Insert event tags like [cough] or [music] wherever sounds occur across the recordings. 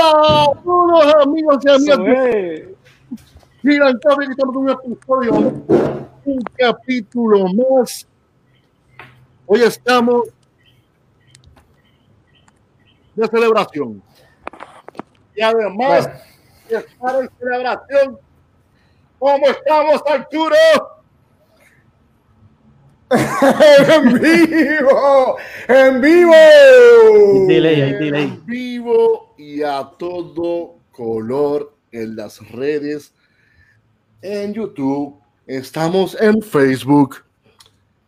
Saludos amigos y amigas. Mira, que estamos en un episodio, un capítulo más. Hoy estamos de celebración. Y además de estar en celebración, ¿cómo estamos, Arturo? [laughs] en vivo, en vivo, en vivo y a todo color en las redes, en YouTube, estamos en Facebook.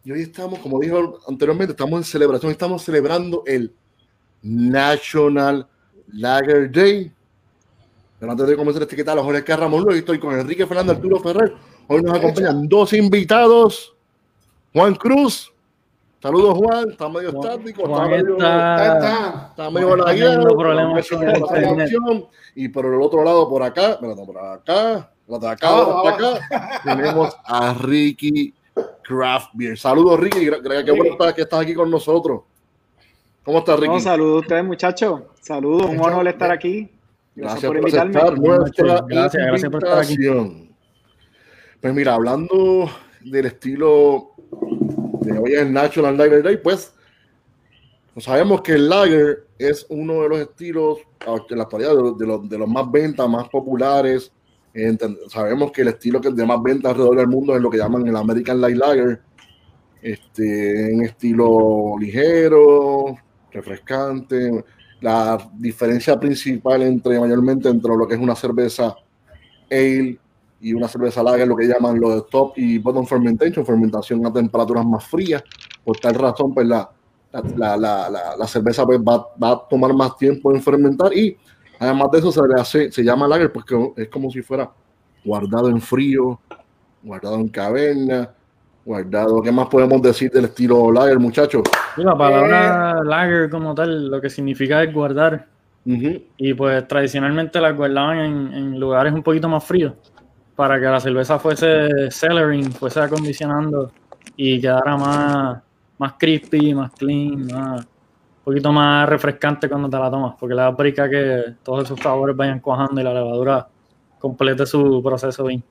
Y hoy estamos, como dijo anteriormente, estamos en celebración, estamos celebrando el National Lager Day. Pero antes de comenzar este que tal, Jorge Carramón, hoy estoy con Enrique Fernando Arturo Ferrer. Hoy nos acompañan dos invitados Juan Cruz. Saludos, Juan. Está medio estático. está, medio, está, está, medio la Y por el otro lado, por acá, por acá, por acá, por acá, [laughs] tenemos a Ricky Craft Beer. Saludos, Ricky. Qué bueno que estás aquí con nosotros. ¿Cómo estás, Ricky? saludos a ustedes, muchachos. Saludos, un honor estar aquí. Gracias, por, invitarme. gracias, gracias por estar aquí. Pues mira, hablando del estilo de hoy es National Lager Day, pues, sabemos que el Lager es uno de los estilos en la actualidad de, los, de los más ventas, más populares. sabemos que el estilo que es de más ventas alrededor del mundo es lo que llaman el American Light Lager. Este, en estilo ligero, refrescante. La diferencia principal entre mayormente entre lo que es una cerveza ale y una cerveza lager, lo que llaman lo de top y bottom fermentation, fermentación a temperaturas más frías. Por tal razón, pues la, la, la, la cerveza pues, va, va, a tomar más tiempo en fermentar y además de eso se le hace, se llama lager porque es como si fuera guardado en frío, guardado en caverna, guardado. ¿Qué más podemos decir del estilo lager, muchachos? La palabra eh. lager como tal, lo que significa es guardar. Y pues tradicionalmente la guardaban en, en lugares un poquito más fríos para que la cerveza fuese cellaring, fuese acondicionando y quedara más, más crispy, más clean, un poquito más refrescante cuando te la tomas, porque le da brica que todos esos sabores vayan cuajando y la levadura complete su proceso bien.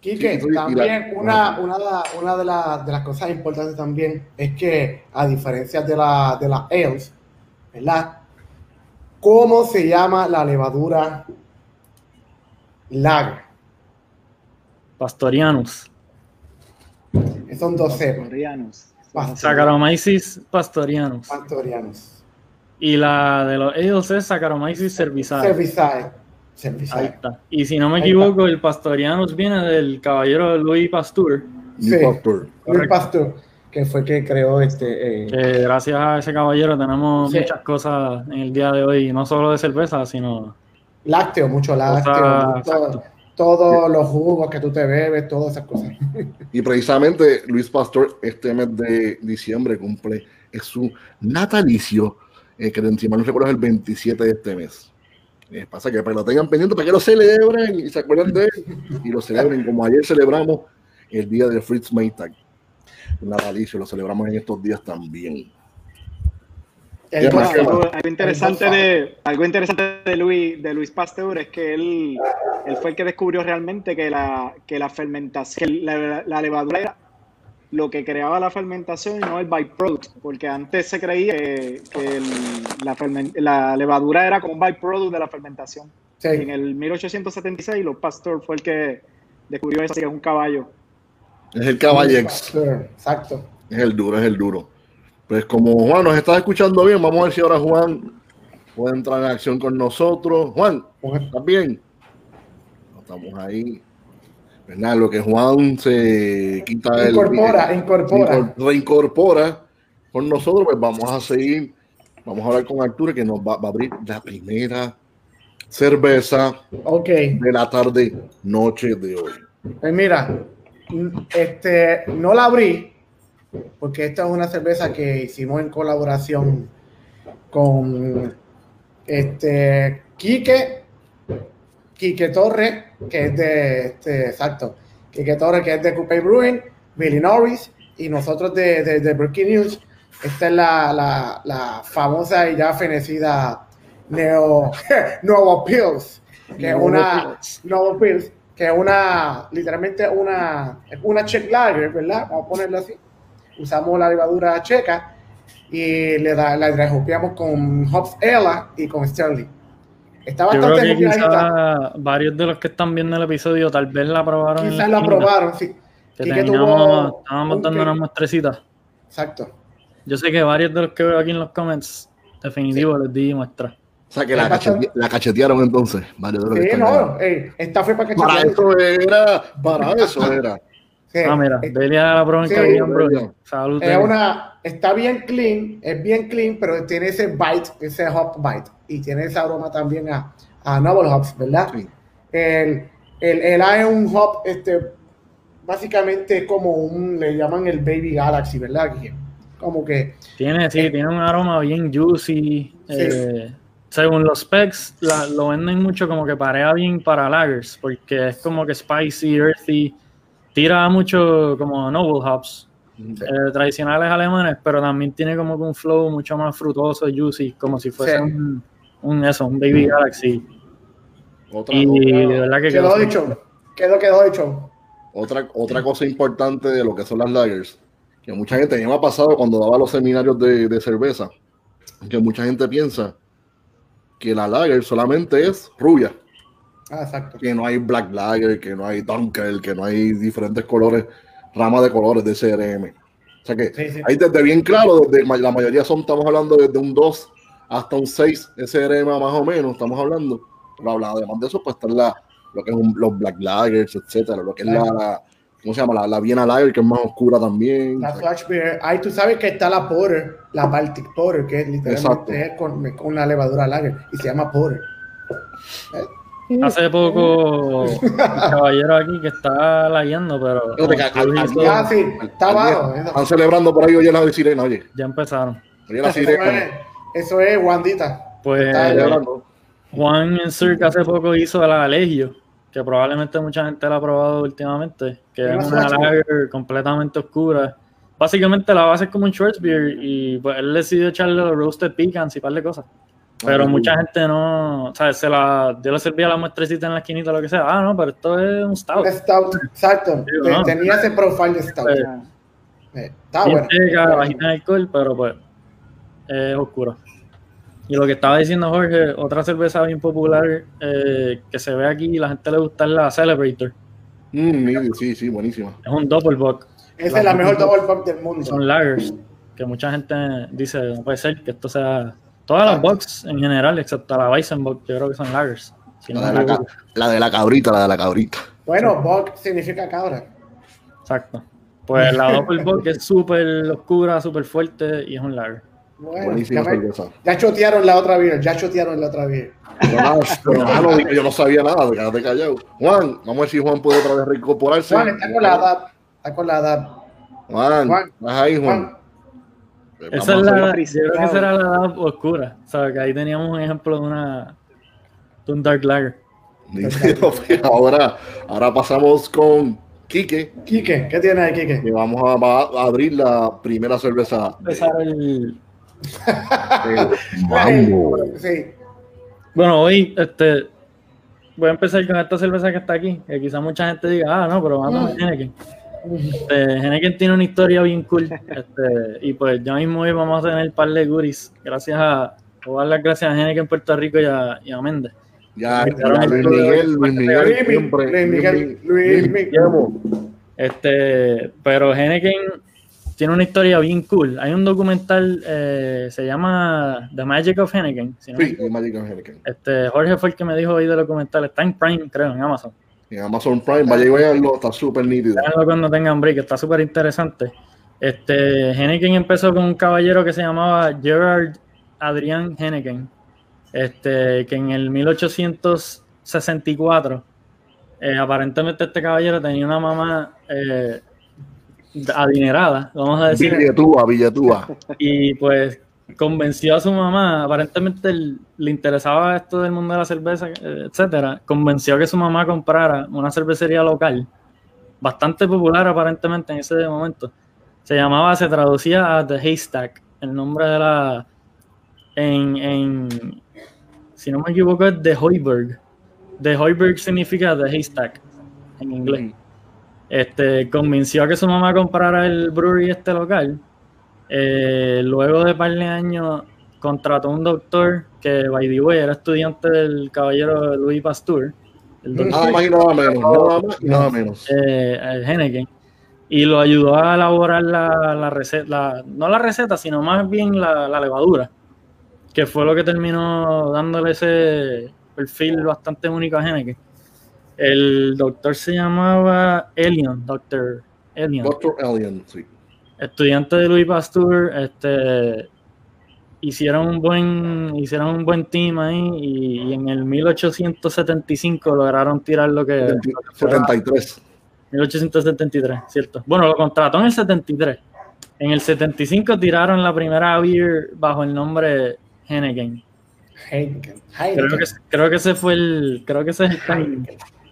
Quique, también una, una, una de, de, las cosas importantes también es que, a diferencia de, la, de las ales, ¿verdad? ¿Cómo se llama la levadura lager? Pastorianus. Son 12. Pastorianus. Saccharomyces pastorianus. Pastorianus. Y la de los ellos es Saccharomyces cervizae. Cervizae. Ahí está. Y si no me equivoco, el Pastorianus viene del caballero Louis Pasteur. Sí, Louis Pasteur. que fue que creó este. Eh, gracias a ese caballero tenemos muchas cosas en el día de hoy, no solo de cerveza, sino. Lácteo, mucho lácteo todos los jugos que tú te bebes, todas esas cosas. Y precisamente Luis Pastor este mes de diciembre cumple es su natalicio, eh, que encima no recuerdo es el 27 de este mes. Eh, pasa que para lo tengan pendiente, para que lo celebren y se acuerden de él y lo celebren como ayer celebramos el día de Fritz Maytag. Natalicio, lo celebramos en estos días también algo, interesante de algo interesante de Luis de Luis Pasteur es que él, él fue el que descubrió realmente que la, que la fermentación, la, levadura era lo que creaba la fermentación y no el byproduct, porque antes se creía que, la, la, levadura era como un byproduct de la fermentación. En el 1876 Luis Pasteur fue el que descubrió eso, que es un caballo. Es el caballo. Exacto. Es el duro, es el duro. Pues como Juan nos está escuchando bien, vamos a ver si ahora Juan puede entrar en acción con nosotros. Juan, ¿estás bien? Estamos ahí. Lo que Juan se quita el... Incorpora, incorpora. Reincorpora con nosotros, pues vamos a seguir. Vamos a hablar con Arturo que nos va, a abrir la primera cerveza okay. de la tarde, noche de hoy. Pues mira, este, no la abrí, porque esta es una cerveza que hicimos en colaboración con este Quique, Quique Torres, que es de, este, exacto, Quique Torres, que es de Coupe Bruin, Billy Norris, y nosotros de, de, de Breaking News. Esta es la, la, la famosa y ya fenecida Neo, [laughs] Nuevo Pills, que es una, Nuevo Pills, que es una, literalmente una, una check lager, ¿verdad? Vamos a ponerlo así. Usamos la levadura checa y le da, la rejupeamos con Hobbs Ella y con Sterling. Está bastante Yo creo que varios de los que están viendo el episodio tal vez la probaron. Quizás la probaron, sí. Que teníamos, estábamos dando una muestrecita. Exacto. Yo sé que varios de los que veo aquí en los comments, definitivo, les di muestra. O sea que la, la, cachetearon entonces. Vale, sí, no, esta fue para cachetear. Para eso era, para [laughs] eso era. Ah, mira, Delia la en sí, bro. Salud. Es una, está bien clean, es bien clean, pero tiene ese bite, ese hop bite. Y tiene ese aroma también a, a Noble Hops, ¿verdad? Sí. El, el, el A es un hop, este, básicamente como un, le llaman el Baby Galaxy, ¿verdad? Como que... Tiene, sí, eh, tiene un aroma bien juicy. Eh, según los specs, lo venden mucho como que parea bien para lagers, porque es como que spicy, earthy, tira mucho como noble hops eh, tradicionales alemanes, pero también tiene como que un flow mucho más frutoso, juicy, como si fuese un, eso, un Baby Galaxy. y de verdad que quedó, quedó dicho, quedó, quedó dicho. Otra, otra cosa importante de lo que son las lagers, que mucha gente, me ha pasado cuando daba los seminarios de, de cerveza, que mucha gente piensa que la lager solamente es rubia. Ah, exacto. Que no hay black lager, que no hay dunkel, que no hay diferentes colores, ramas de colores de CRM. O sea que ahí desde bien claro, desde, la mayoría son, estamos hablando desde un 2 hasta un 6 SRM más o menos, estamos hablando. Pero además de eso, pues están la, lo que es los black lagers, etcétera, lo que es la, ¿cómo se llama? La, la Viena Lager, que es más oscura también. La Flash Beer. Ahí tú sabes que está la Porter, la Baltic Porter, que es literalmente es con, con, una levadura Lager y se llama Porter. ¿Eh? Hace poco un caballero aquí que está lagueando, pero. ah, sí, está abajo. Están celebrando por ahí hoy la de sirena, oye. Ya empezaron. La sirena. Eso es Wandita. Pues Juan en Cirque hace poco hizo la Alegio que probablemente mucha gente la ha probado últimamente, que es una lager completamente oscura. Básicamente la base es como un Schwarzbier y pues él decidió echarle los roasted pecans y un par de cosas. Pero mucha gente no, ¿sabes? Se la, yo le servía la muestrecita en la esquinita o lo que sea. Ah, no, pero esto es un stout. Stout, exacto. Tenía ese profile de stout. Pues, eh, está bueno. bajita alcohol, pero pues es oscuro. Y lo que estaba diciendo Jorge, otra cerveza bien popular eh, que se ve aquí y la gente le gusta es la Celebrator. Mm, sí, sí, buenísima. Es un double bock. Esa es la mejor double bock del mundo. Son lagers, que mucha gente dice, no puede ser que esto sea... Todas las box en general, excepto la Weizenbock, yo creo que son lagers. la, de la, de la, cabrita, la de la cabrita. Bueno, bock significa cabra. Exacto. Pues la double bock es súper oscura, súper fuerte y es un lager. Buenísima ya, chotearon la otra vez, ya chotearon la otra vez. yo no sabía nada, quédate callado. Juan, vamos a ver si Juan puede otra vez reincorporarse. Juan, está con la edad. Está con la edad. Juan, Juan ahí, Juan. Esa es la, yo creo que esa era la edad oscura. O sea, que ahí teníamos un ejemplo de una de un Dark Lager. [laughs] ahora, ahora pasamos con Quique. Quique, ¿qué tiene ahí, Quique? Y vamos a, a, abrir la primera cerveza. Empezar el [laughs] bueno, hoy este, voy a empezar con esta cerveza que está aquí, que quizá mucha gente diga, ah, no, pero vamos a mm. Henneken. Este, Henneken tiene una historia bien cool. Este, y pues ya mismo hoy vamos a tener un par de guris. Gracias a, dar las gracias a Henneken Puerto Rico y a, y a Méndez. Ya, Luis Miguel, Luis Miguel, Luis Miguel, Luis Miguel. Este, pero Henneken tiene una historia bien cool. Hay un documental, eh, se llama The Magic of Henneken. sí, The Magic of Henneken. Este, Jorge fue el que me dijo hoy del documental. Está en Prime, creo, en Amazon. En Amazon Prime, vaya y verlo, está súper nítido. cuando tengan break, está súper interesante. Este, Henneken empezó con un caballero que se llamaba Gerard Adrian Henneken, este, que en el 1864, eh, aparentemente este caballero tenía una mamá eh, adinerada, vamos a decir. Billetúa, billetúa. Y pues convenció a su mamá, aparentemente le interesaba esto del mundo de la cerveza, etcétera, convenció que su mamá comprara una cervecería local, bastante popular aparentemente en ese momento. Se llamaba, se traducía a The Haystack, el nombre de la, en, en si no me equivoco es The Hoiberg. The Hoiberg significa The Haystack en inglés. Este, convenció a que su mamá comprara el brewery este local eh, luego de par de años contrató un doctor que, by the way, era estudiante del caballero Louis Pasteur. El nada más y nada menos. Nada menos. Eh, y lo ayudó a elaborar la, receta, no la receta, sino más bien la, levadura, que fue lo que terminó dándole ese perfil bastante único a Henneken. El doctor se llamaba Elion, Doctor Elion. Doctor Elion, sí estudiantes de Louis Pasteur este, hicieron un buen hicieron un buen team ahí y, en el 1875 lograron tirar lo que 73 1873 cierto. Bueno lo contrató en el 73 en el 75 tiraron la primera beer bajo el nombre Henneken Heineken. Creo, que, creo que ese fue el creo que ese es el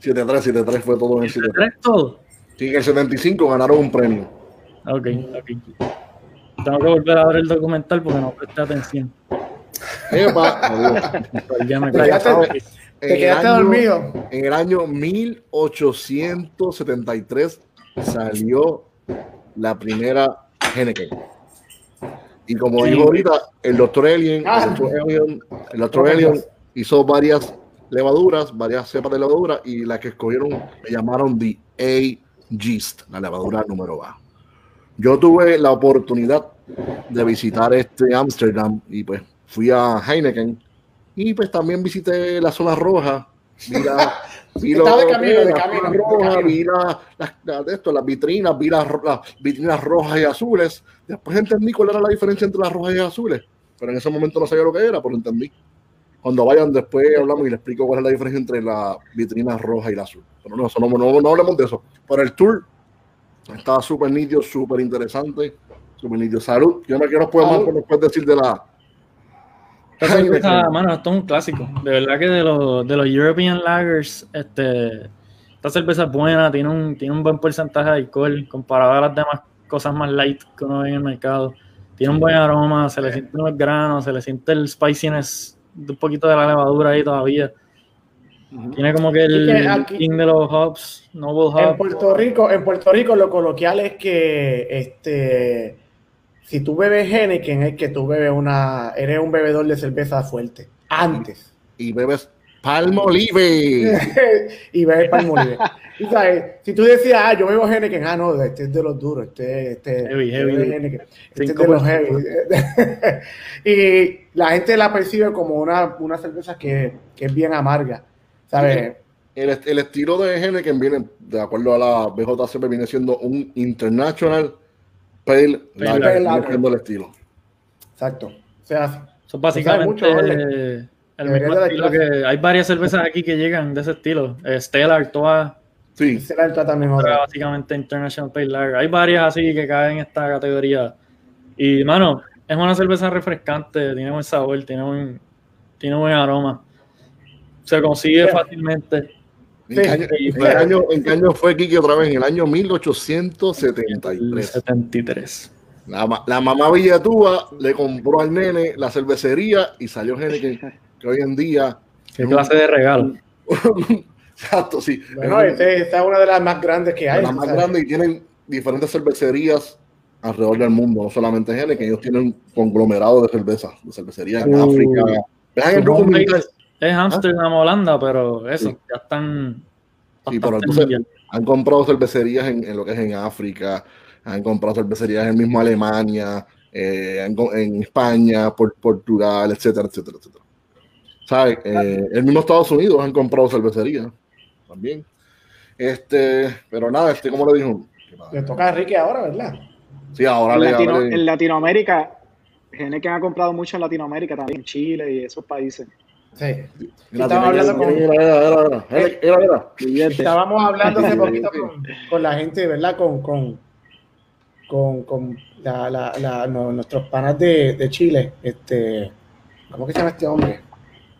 73 73 fue todo en el 73 todo sí en el 75 ganaron un premio Ok, ok. Tengo que volver a ver el documental porque no presté atención. ya me ¿Te quedaste, ¿Te quedaste dormido? En el año 1873 salió la primera Henneken. Y como dijo ahorita, el doctor Alien, el doctor Alien, hizo varias levaduras, varias cepas de levadura, y la que escogieron le llamaron The A Gist, la levadura número A. Yo tuve la oportunidad de visitar este Ámsterdam y pues fui a Heineken y pues también visité la zona roja. Mira, [laughs] vi de camino, de camino, roja, vi las, esto, las vitrinas, vi las, vitrinas rojas y azules. Después entendí cuál era la diferencia entre las rojas y azules, pero en ese momento no sabía lo que era, pero entendí. Cuando vayan después hablamos y les explico cuál es la diferencia entre la vitrina roja y la azul. Pero no, no, no, no hablemos de eso. Por el tour estaba súper nítido, súper interesante. Súper nítido. Salud. Yo no quiero puedo más, después decir de la. Esta mano, esto es un clásico. De verdad que de los, de los European Lagers, este, esta cerveza es buena, tiene un, tiene un buen porcentaje de alcohol comparado a las demás cosas más light que uno ve en el mercado. Tiene un buen aroma, se le siente los granos, se le siente el spiciness de un poquito de la levadura ahí todavía. Tiene como que el king de los hops, Noble En Puerto Rico, en Puerto Rico lo coloquial es que este si tú bebes Henneken es que tú bebes una eres un bebedor de cerveza fuerte antes. Y bebes Palmolive. [laughs] y bebes Palmolive. y sabes, si tú decías, ah, yo bebo Henneken, ah, no, este es de los duros, este, este, heavy, heavy. Henneken, este es de los heavy. [laughs] y la gente la percibe como una, una cerveza que, que es bien amarga. El, el, estilo de Henneken viene, de acuerdo a la BJCP, viene siendo un International Pale Lager. el estilo. Exacto. Se hace. Son básicamente el mismo estilo que hay varias cervezas aquí que llegan de ese estilo. Stellar, toda. Sí. Stellar también Básicamente International Pale Lager. Hay varias así que caen en esta categoría. Y, mano, es una cerveza refrescante, tiene buen sabor, tiene buen, tiene buen aroma se consigue fácilmente. ¿En, qué año, fue Kiki otra vez? En el año 1873. 73. La, la mamá Villatúa le compró al nene la cervecería y salió gente que, hoy en día. ¿Qué clase de regalo? [laughs] Exacto, sí. Bueno, esta es una de las más grandes que hay. Las más grandes y tienen diferentes cervecerías alrededor del mundo, no solamente que ellos tienen un conglomerado de cervezas, de cervecerías en uh. África. Vean el es Amsterdam, Holanda, pero eso, ya están. Sí, pero entonces han comprado cervecerías en, lo que es en África, han comprado cervecerías en mismo Alemania, eh, en, España, por, Portugal, etcétera, etcétera, etcétera. ¿Sabes? Eh, el mismo Estados Unidos han comprado cervecerías también. Este, pero nada, este, como le dijo. Le toca a Enrique ahora, ¿verdad? Sí, ahora en, Latino, en Latinoamérica, que han comprado mucho en Latinoamérica también, en Chile y esos países. Sí. Estábamos hablando con. Estábamos hablando hace [laughs] poquito con, la gente, ¿verdad? Con, con, con, con la, la, nuestros panas de, de, Chile. Este, ¿Cómo que se llama este hombre?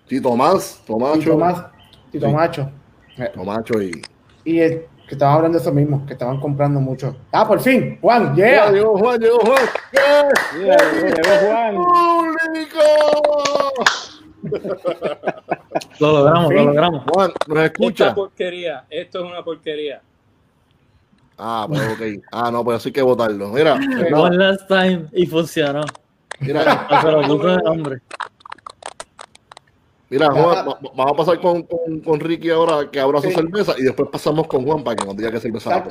Tito Más, Tomacho. Tito Más, Tito Macho. Tomacho y. Y el, que estaban hablando de eso mismo, que estaban comprando mucho. Ah, por fin, Juan, yeah. Llegó Juan, llegó Juan. Yeah. Juan. [laughs] lo logramos, lo logramos. Juan, ¿nos escucha? Esta porquería, esto es una porquería. Ah, pues ok. Ah, no, pues así hay que votarlo. Mira. One last time y funcionó. Mira. Se lo puso de hombre. Mira, Juan, vamos a pasar con, con, con, Ricky ahora que abra su cerveza y después pasamos con Juan para que nos diga qué cerveza. Ah,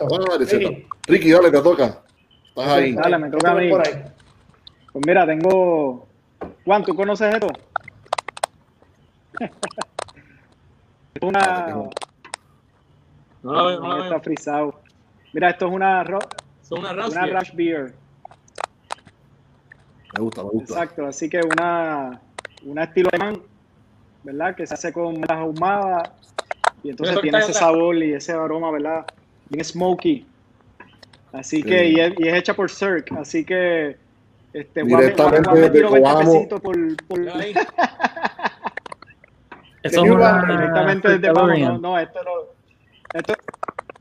Ricky, dale, te toca. Estás ahí. Dale, me toca a mí. Pues mira, tengo. Juan, ¿tú conoces esto? Una. No la veo, no la veo. Está frisado. Mira, esto es una, Son una, rush, una beer. rush beer. Me gusta, me gusta. Exacto, así que una, una estilo alemán, ¿verdad? Que se hace con las ahumadas y entonces tiene ese sabor y ese aroma, ¿verdad? Bien smoky. Así que, y es, y es, hecha por Cirque, así que este, directamente de Coamo. Por, por... [laughs] Eso es una, directamente desde no, no, esto no, esto,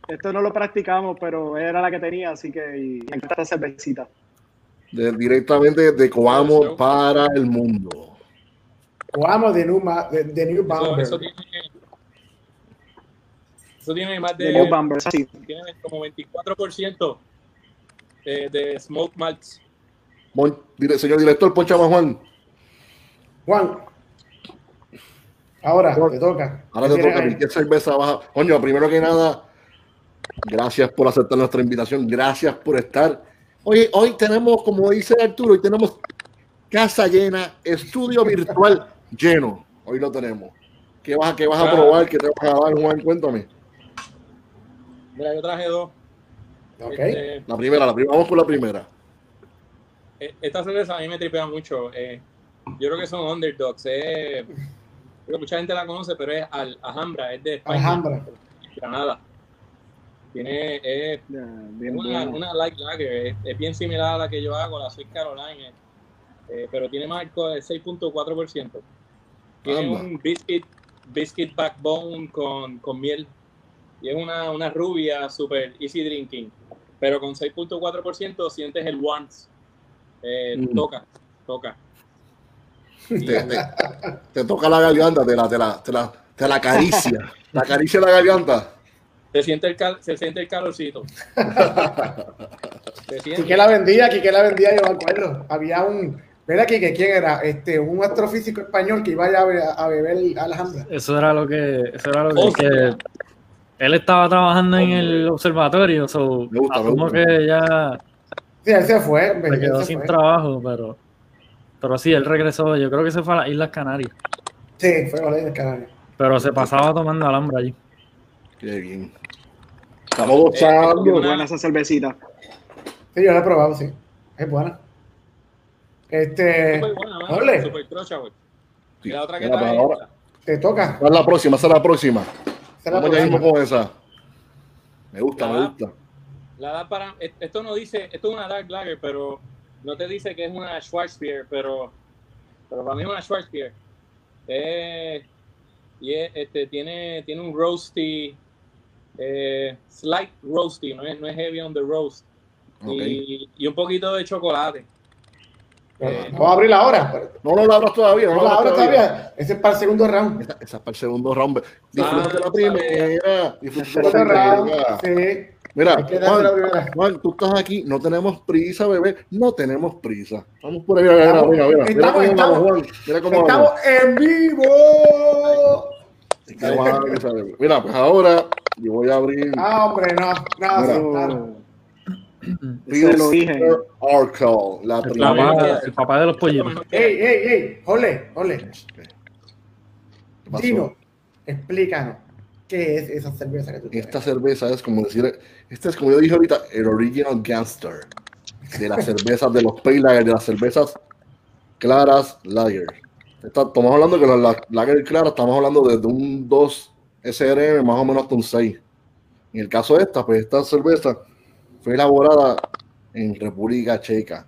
esto no lo practicamos, pero era la que tenía, así que y me encanta esta cervecita. De, directamente de Coamo para el mundo. Coamo de New, de, de New Bamber. Eso, tiene, eso tiene más de, de New Bamber, sí. Tiene como 24% de, de smoke malts. Bon, señor director, poncha Juan. Juan, ahora te toca. Ahora te toca. ¿Qué cerveza baja? Coño, primero que nada, Gracias por aceptar nuestra invitación. Gracias por estar. Hoy, hoy tenemos, como dice Arturo, hoy tenemos casa llena, estudio virtual lleno. Hoy lo tenemos. ¿Qué vas, qué vas a probar? ¿Qué te vas a dar, Juan? Cuéntame. Mira, yo traje dos. Okay. Este, la primera, la primera. Vamos con la primera. E, esta cerveza a mí me tripea mucho. Eh, yo creo que son underdogs. Eh, creo que mucha gente la conoce, pero es Al Alhambra, es de España. Alhambra. Granada. Tiene, es, una, una, light lager, es, bien similar a la que yo hago, la Sweet Caroline, eh, pero tiene más alcohol de 6.4%. Tiene un biscuit, biscuit backbone con, con miel y es una, una rubia super easy drinking, pero con 6.4% sientes el once. Eh, mm. Toca, toca. [laughs] Te, toca la garganta, te la, te la, te la, te la acaricia, [laughs] la acaricia la garganta. Se siente el, se siente el calorcito. Quique la vendía, Quique la vendía, yo me acuerdo. Había un. Mira aquí que quién era, este, un astrofísico español que iba a, a beber Alejandra. Eso era lo que, eso era lo que, él estaba trabajando en el observatorio, so, me gusta, que ya sí, él se fue, se quedó sin trabajo, pero, pero sí, él regresó, yo creo que se fue a las Islas Canarias. Sí, fue a las Islas Canarias. Pero se pasaba tomando alhambra allí. Qué bien. Estamos gozando. Eh, buena esa cervecita. Sí, yo la he probado, sí. Es buena. Este. Güey. Y la otra que está. Te toca. ¿Cuál es la próxima? Esa es la próxima. Vamos ya mismo con esa. Me gusta, me gusta. La da para. Esto no dice. Esto es una Dark Lager, pero no te dice que es una Schwarzbier, pero. Pero para mí es una Schwarzbier. Eh, y este, tiene, tiene un roasty eh, slight roasty, no es, no es heavy on the roast. Y, y, un poquito de chocolate. Eh, Vamos a abrirla ahora. No, no la abras todavía. No, la abras todavía. Ese es para el segundo round. Esa, esa es para el segundo round. Disfruta de la primera. Disfruta la primera. Sí. Mira, Juan, Juan, tú estás aquí, no tenemos prisa, bebé, no tenemos prisa. Vamos por ahí, mira, mira, mira, mira, cómo estamos, Juan, mira cómo estamos en vivo. Mira, pues ahora yo voy a abrir. Ah, hombre, no, no. Arcal, la el, papá, el papá de los pollitos. Ey, ey, ey, ole, ole. Dino, explícanos. ¿Qué es esa cerveza que tú tienes? Esta cerveza es como decir, esta es como yo dije ahorita, el original gangster de las cervezas de los pale lager, de las cervezas claras lager. estamos hablando que las lager claras, estamos hablando desde un 2 SRM más o menos hasta un 6. En el caso de esta, pues esta cerveza fue elaborada en República Checa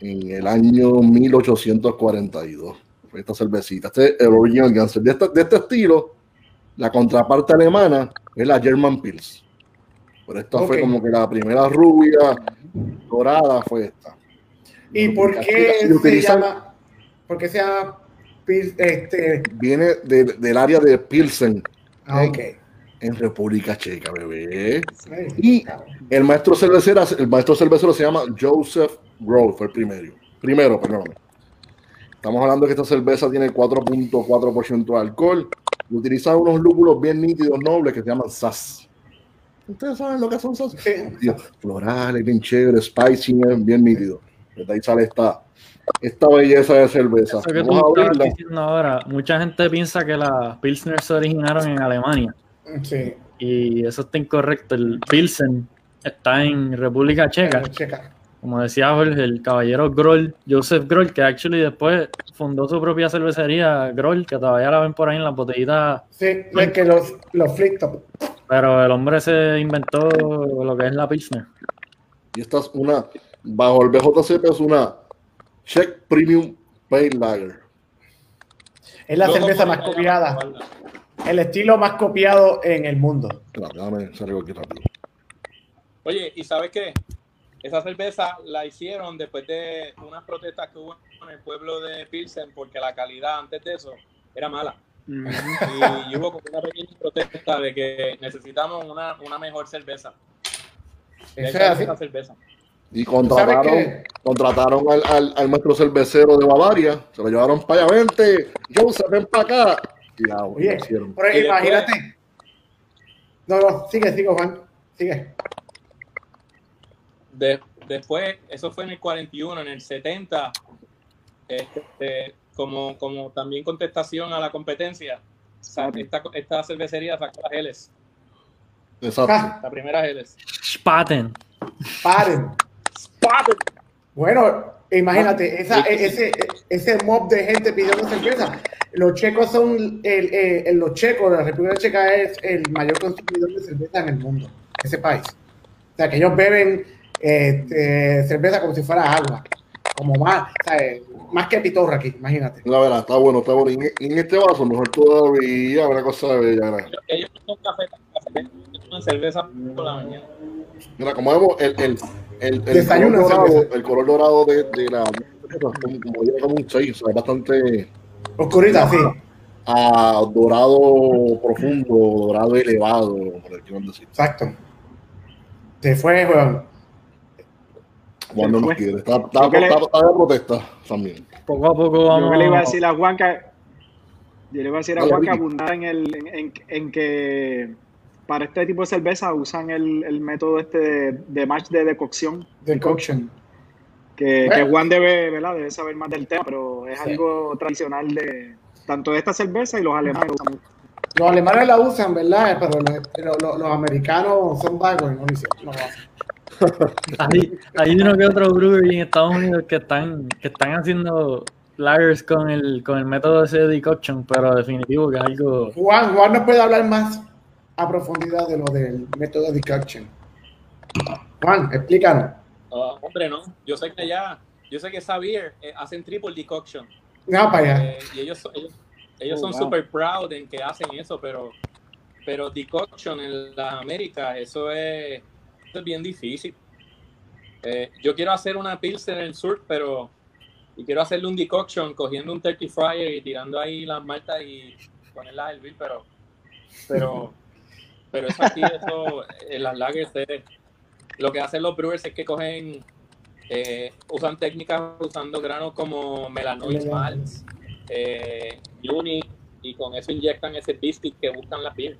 en el año 1842. Esta cervecita, este es el original Ganser. De, de este estilo, la contraparte alemana es la German Pils. Pero esta fue como que la primera rubia dorada fue esta. ¿Y por qué se llama? ¿Por qué se llama este? Viene del área de Pilsen. Ah, en República Checa, bebé. Y el maestro cervecero, el maestro cervecero se llama Joseph Grohl, fue el primero. Primero, perdón. Estamos hablando que esta cerveza tiene 4.4% de alcohol y utiliza unos lúpulos bien nítidos, nobles, que se llaman SAS. Ustedes saben lo que son SAS. Florales, bien chévere, spicy, bien nítido. De ahí sale esta, esta belleza de cerveza. ahora, mucha gente piensa que las Pilsner se originaron en Alemania. Sí. Y eso está incorrecto. El Pilsen está en República Checa. Como decía Jorge, el caballero Groll, Joseph Groll, que actually después fundó su propia cervecería, Groll, que todavía la ven por ahí en la botellita. Sí, es que los, los Pero el hombre se inventó lo que es la Pilsner. Y esta es una, bajo el BJCP es una Czech Premium Pale Lager. Es la cerveza más copiada. El estilo más copiado en el mundo. Oye, ¿y sabes qué? Esa cerveza la hicieron después de unas protestas que hubo en el pueblo de Pilsen porque la calidad antes de eso era mala. Y, hubo como una pequeña protesta de que necesitamos una, una mejor cerveza. Esa cerveza. Y contrataron, contrataron al, al, al, maestro cervecero de Bavaria, se lo llevaron para allá, vente, Joseph, ven para acá. Y ya, Oye, pero imagínate. no, no, sigue, sigue, Juan, sigue después, eso fue en el 41, en el 70, este, como, como también contestación a la competencia, esta, esta cervecería sacó las Geles. Exacto. La primera Geles. Spaten. Spaten. Spaten. Bueno, imagínate, esa, ese, ese mob de gente pidiendo cerveza. Los checos son, el, el, los checos, la República Checa es el mayor consumidor de cerveza en el mundo, ese país. O sea, que ellos beben este, cerveza como si fuera agua. Como más, más que pitorra aquí, imagínate. La verdad, está bueno, está bueno. en, este vaso, mejor todavía, una cosa bella. Ellos son café, café, una cerveza por la mañana. Mira, como vemos, el, el, el, el color dorado, el color dorado de, de la. Como, como un 6, o sea, bastante. Oscurita, sí. A dorado profundo, dorado elevado, por decir. Exacto. Se fue, weón. Cuando no quiere. Está, está, está, de protesta también. Poco a poco vamos. Yo le iba a decir a Juanca. Yo le iba a decir a Juanca abundar en, el, en, en, que para este tipo de cerveza usan el, el método este de, de, match de decocción. Decoction. Que, que, Juan debe, ¿verdad? debe saber más del tema, pero es algo tradicional de tanto de esta cerveza y los alemanes lo usan. Los alemanes la usan, ¿verdad? Pero los, los, los americanos son vagos y no lo hicieron. No hay, hay uno que otro brewery en Estados Unidos que están, que están haciendo lagers con el, con el método de decoction, pero definitivo que es algo. Juan, Juan nos puede hablar más a profundidad de lo del método de decoction. Juan, explícanos. Ah, hombre, no. Yo sé que ya, yo sé que Xavier eh, hacen triple decoction. No, para allá. Eh, y ellos, ellos, son oh, super proud en que hacen eso, pero, pero decoction en la América, eso es es bien difícil. Eh, yo quiero hacer una pilsen en el sur, pero y quiero hacerle un decoction cogiendo un turkey fryer y tirando ahí las maltas y ponerlas a hervir, pero pero pero eso aquí [laughs] eso en las lagers lo que hacen los brewers es que cogen eh, usan técnicas usando granos como melanoid malts eh, uni y con eso inyectan ese biscuit que buscan la piel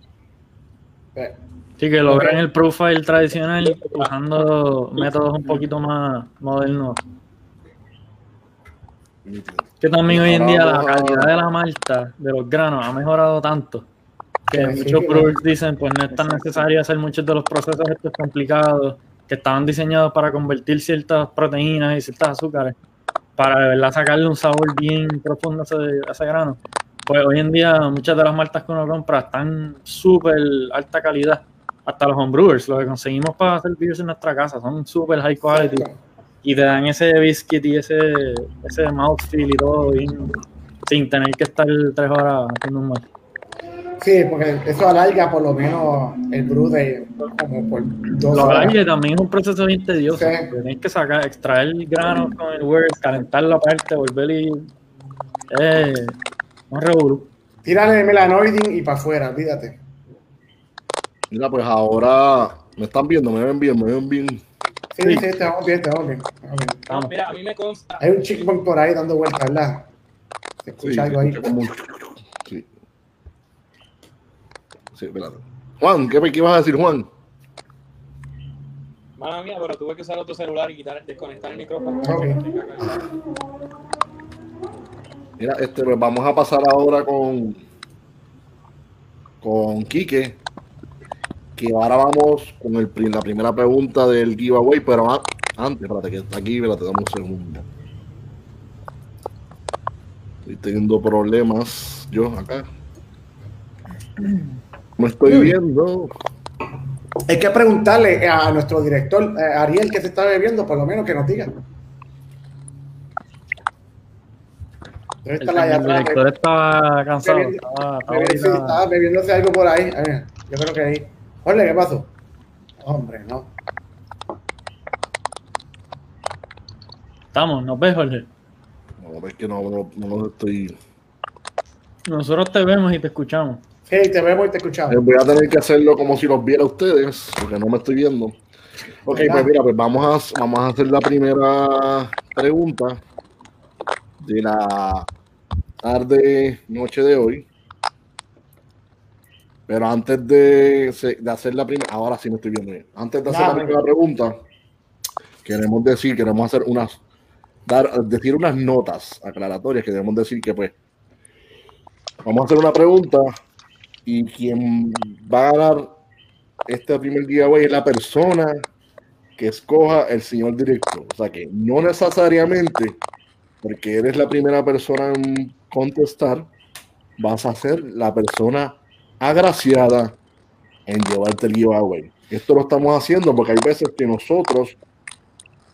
Sí, que logren el profile tradicional usando métodos un poquito más modernos. Que también hoy en día la calidad de la malta, de los granos, ha mejorado tanto que muchos brewers dicen pues no es tan necesario hacer muchos de los procesos estos complicados que estaban diseñados para convertir ciertas proteínas y ciertas azúcares para de verdad sacarle un sabor bien profundo a ese, a ese grano. Pues hoy en día muchas de las maltas que uno compra están súper alta calidad hasta los homebrewers, lo que conseguimos para hacer beers en nuestra casa, son super high quality. Y te dan ese biscuit y ese, ese mouthfeel y todo, sin tener que estar tres horas haciendo un mal. Sí, porque eso alarga por lo menos el brew de como por dos Lo alarga también es un proceso bien tedioso. Tienes que sacar, extraer el grano con el word, calentarlo aparte, volver y. Eh, un revolú. Tírale melanoiding y para afuera, olvídate. Mira, pues ahora me están viendo, me ven bien, me ven bien. Sí, sí, te vamos bien, te vamos bien. Vamos. Mira, a mí me consta. Hay un chico por ahí dando vueltas, ¿verdad? Se escucha algo ahí. Sí. Sí, espérate. Juan, ¿qué, ¿qué ibas a decir, Juan? Mala mía, pero tuve que usar otro celular y quitar, desconectar el micrófono. Okay. Mira, este, pues vamos a pasar ahora con con Quique que ahora vamos con el, la primera pregunta del giveaway, pero antes, espérate, que está aquí, espérate, dame un segundo. Estoy teniendo problemas yo acá. Me estoy viendo. Hay que preguntarle a nuestro director, eh, Ariel, que se está bebiendo, por lo menos que nos diga. El, director estaba cansado. estaba, bebiéndose algo por ahí. yo creo que ahí. Jorge, ¿qué pasó? Hombre, no. Estamos, ¿nos ves, Jorge? No, es que no, no, no estoy. Nosotros te vemos y te escuchamos. Sí, te vemos y te escuchamos. Eh, voy a tener que hacerlo como si los viera ustedes, porque no me estoy viendo. Ok, pues mira, pues vamos a, vamos a hacer la primera pregunta de la tarde, noche de hoy. Pero antes de, hacer la primera, ahora sí me estoy viendo bien. Antes de hacer la primera pregunta, queremos decir, queremos hacer unas, dar, decir unas notas aclaratorias que debemos decir que pues vamos a hacer una pregunta y quien va a ganar este primer giveaway es la persona que escoja el señor director. O sea que no necesariamente porque eres la primera persona en contestar, vas a ser la persona agraciada en llevarte el giveaway. Esto lo estamos haciendo porque hay veces que nosotros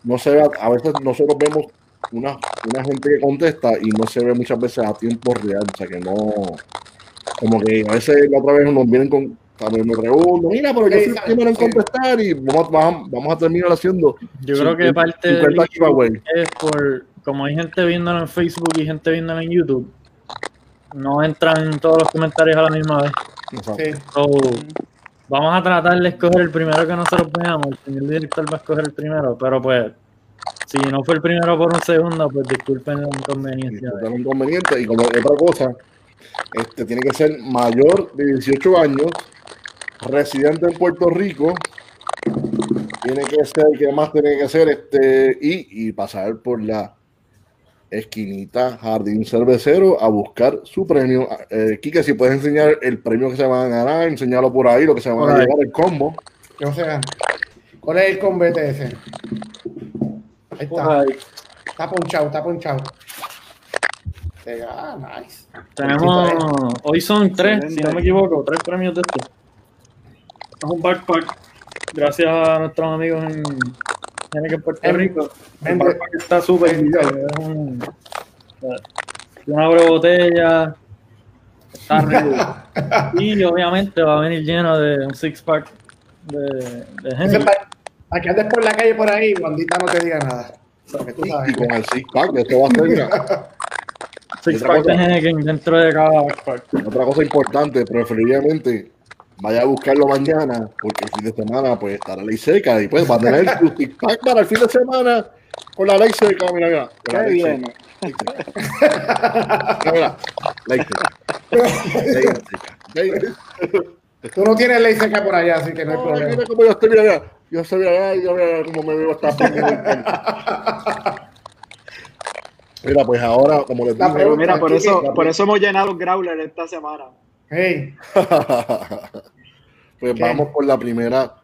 no se ve, a veces nosotros vemos una, una gente que contesta y no se ve muchas veces a tiempo real, o sea que no, como que a veces la otra vez nos vienen con, también me pregunto, mira, pero yo soy el primero en contestar y vamos, vamos, a terminar haciendo. Yo creo que parte del es por, como hay gente viéndolo en Facebook y gente viéndolo en YouTube, no entran todos los comentarios a la misma vez. vamos a tratar de escoger el primero que nosotros veamos. El señor director va a escoger el primero, pero pues si no fue el primero por un segundo, pues disculpen la inconveniencia. Disculpen el inconveniente y como otra cosa, este tiene que ser mayor de 18 años, residente en Puerto Rico, tiene que ser, que más tiene que ser? Este, y, y pasar por la esquinita Jardín Cervecero a buscar su premio. Eh, Kike, si puedes enseñar el premio que se van a ganar, enseñarlo por ahí, lo que se van a llevar, el combo. ¿Cuál es el combo ese? Ahí está. Está ponchado, está ponchado. Ah, nice. Tenemos, hoy son tres, si no me equivoco, tres premios de esto. Es un backpack, gracias a nuestros amigos en tiene que Puerto Rico. El está súper una botella. Está [laughs] y obviamente va a venir lleno de un six pack de, de Henry. Para que andes por la calle por ahí, Wandita no te diga nada. Y, con el six pack, esto va a ser. Six pack de Henneken dentro de cada backpack. Otra cosa importante, preferiblemente vaya a buscarlo mañana, porque el fin de semana pues está la ley seca y pues va a tener su pack para el fin de semana con la ley seca, mira, mira. Qué bien. Mira, ley seca. Ley seca. Tú no tienes ley seca por allá, así que no hay problema. Mira cómo yo estoy, mira, Yo estoy, mira, yo mira cómo me veo esta Mira, pues ahora, como les digo... Mira, por eso, por eso hemos llenado los growlers esta semana. Hey. [laughs] pues vamos por la primera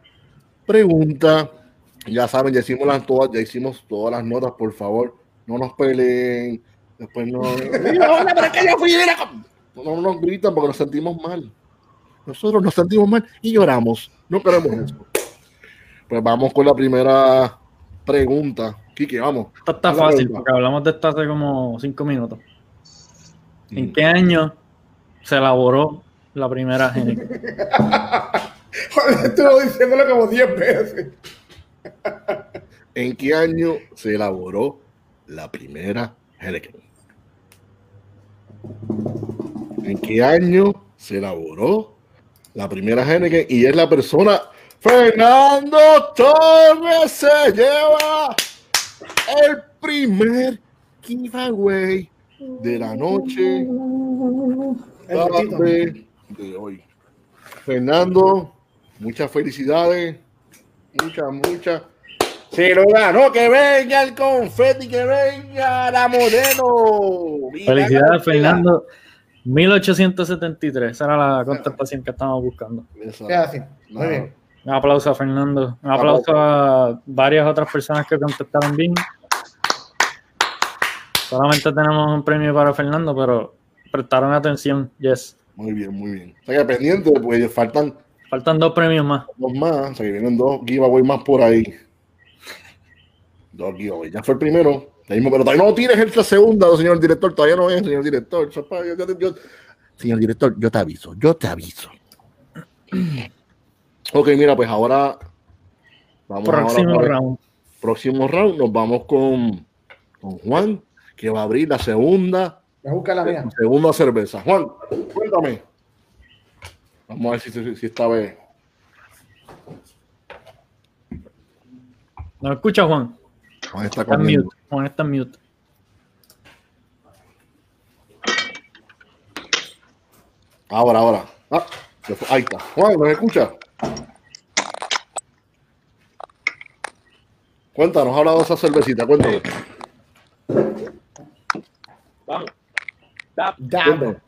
pregunta. Ya saben, ya hicimos las todas, ya hicimos todas las notas, por favor, no nos peleen. Después no. [laughs] no nos gritan porque nos sentimos mal. nosotros nos sentimos mal y lloramos. No queremos eso. Pues vamos con la primera pregunta. Kiki, vamos. Esto está fácil porque hablamos de esto hace como cinco minutos. ¿En mm. qué año se elaboró la primera Heineken? Estuvo diciéndolo como 10 veces. ¿En qué año se elaboró la primera Heineken? ¿En qué año se elaboró la primera Heineken? Y es la persona Fernando Torres se lleva el primer giveaway de la noche de hoy. Fernando, muchas felicidades, muchas, muchas. Se lo ganó, que venga el confeti, que venga la modelo. Felicidades, Fernando. 1873, esa era la contestación que estábamos buscando. Muy bien. Un aplauso a Fernando. Un aplauso a varias otras personas que contestaron bien. Solamente tenemos un premio para Fernando, pero prestaron atención. Yes. Muy bien, muy bien. O sea que pendiente, pues faltan. Faltan dos premios más. Dos más, o sea que vienen dos giveaways más por ahí. Dos giveaways. Ya fue el primero. Pero todavía no tienes el segundo, señor director. Todavía no es, señor director. señor director, yo te aviso. Yo te aviso. [clears throat] Ok, mira, pues ahora. Vamos próximo round. Próximo round. Nos vamos con, con Juan, que va a abrir la segunda busca la mía. Segunda cerveza. Juan, cuéntame. Vamos a ver si, si esta vez. ¿No escucha, Juan? Juan está, está mute. Juan está mute. Ahora, ahora. Ah, ahí está. Juan, ¿nos escucha? Cuéntanos, habla de esa cervecita, cuéntanos. Vamos. Dab. Dab.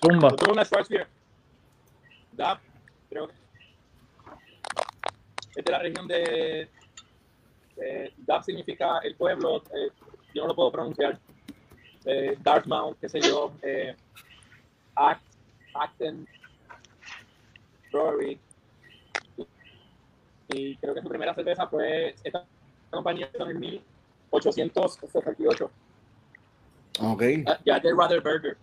Tumba. Tengo una Schwarzbier. Dab. Creo. Es de la región de. Eh, Dab significa el pueblo. Eh, yo no lo puedo pronunciar. Eh, Dartmouth, qué sé yo. Eh, Act, Acton. Brewery. Y creo que su primera cerveza fue esta compañía en 1868. Okay. Ya de Rather Burger,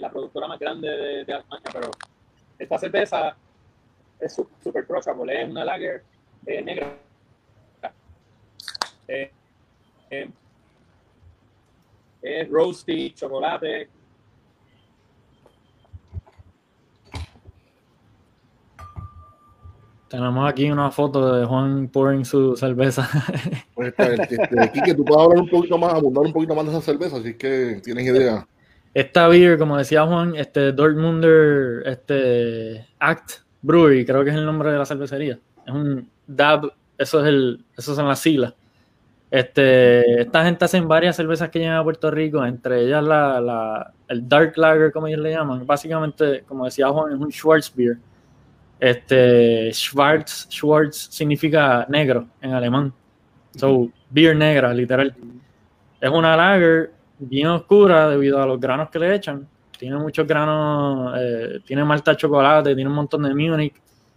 la productora más grande de, de Alemania, pero esta cerveza es super crushable, es una lager eh, negra. Eh, eh, es roasty, chocolate. Tenemos aquí una foto de Juan pouring su cerveza. [laughs] Pues este, este, aquí que tú puedes hablar un poquito más, abundar un poquito más de esa cerveza, así que tienes idea. Esta beer, como decía Juan, este Dortmunder este, Act Brewery, creo que es el nombre de la cervecería. Es un DAB, eso es el, eso son las siglas. Este, esta gente hace varias cervezas que llegan a Puerto Rico, entre ellas la, la, el Dark Lager, como ellos le llaman. Básicamente, como decía Juan, es un Schwarz Beer este, Schwarz, Schwarz significa negro en alemán. So, beer negra, literal. Es una lager bien oscura debido a los granos que le echan. Tiene muchos granos, eh, tiene malta chocolate, tiene un montón de Munich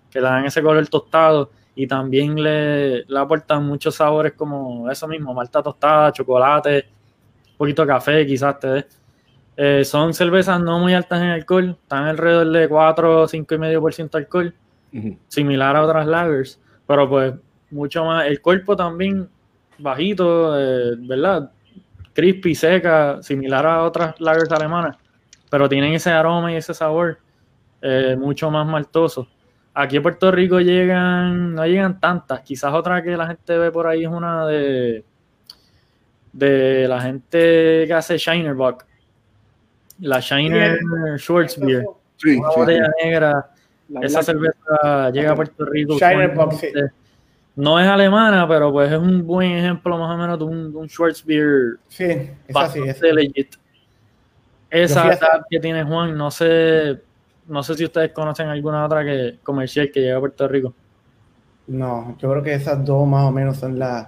que le dan ese color tostado y también le, le aportan muchos sabores como eso mismo, malta tostada, chocolate, un poquito de café quizás te dé. Eh, son cervezas no muy altas en alcohol, están alrededor de 4 o 5,5% de alcohol, similar a otras lagers, pero pues mucho más. El cuerpo también bajito, eh, ¿verdad? Crispy, seca, similar a otras lagers alemanas, pero tienen ese aroma y ese sabor eh, mucho más maltoso. Aquí en Puerto Rico llegan, no llegan tantas, quizás otra que la gente ve por ahí es una de de la gente que hace Shinerbuck la Shiner Schwarzbier. Sí, una botella negra. esa cerveza llega a Puerto Rico. Shiner No es alemana, pero pues es un buen ejemplo más o menos de un, un Schwarzbier. Sí, es así. Es legit. Esa que tiene Juan, no sé, no sé si ustedes conocen alguna otra que comercial que llega a Puerto Rico. No, yo creo que esas dos más o menos son las.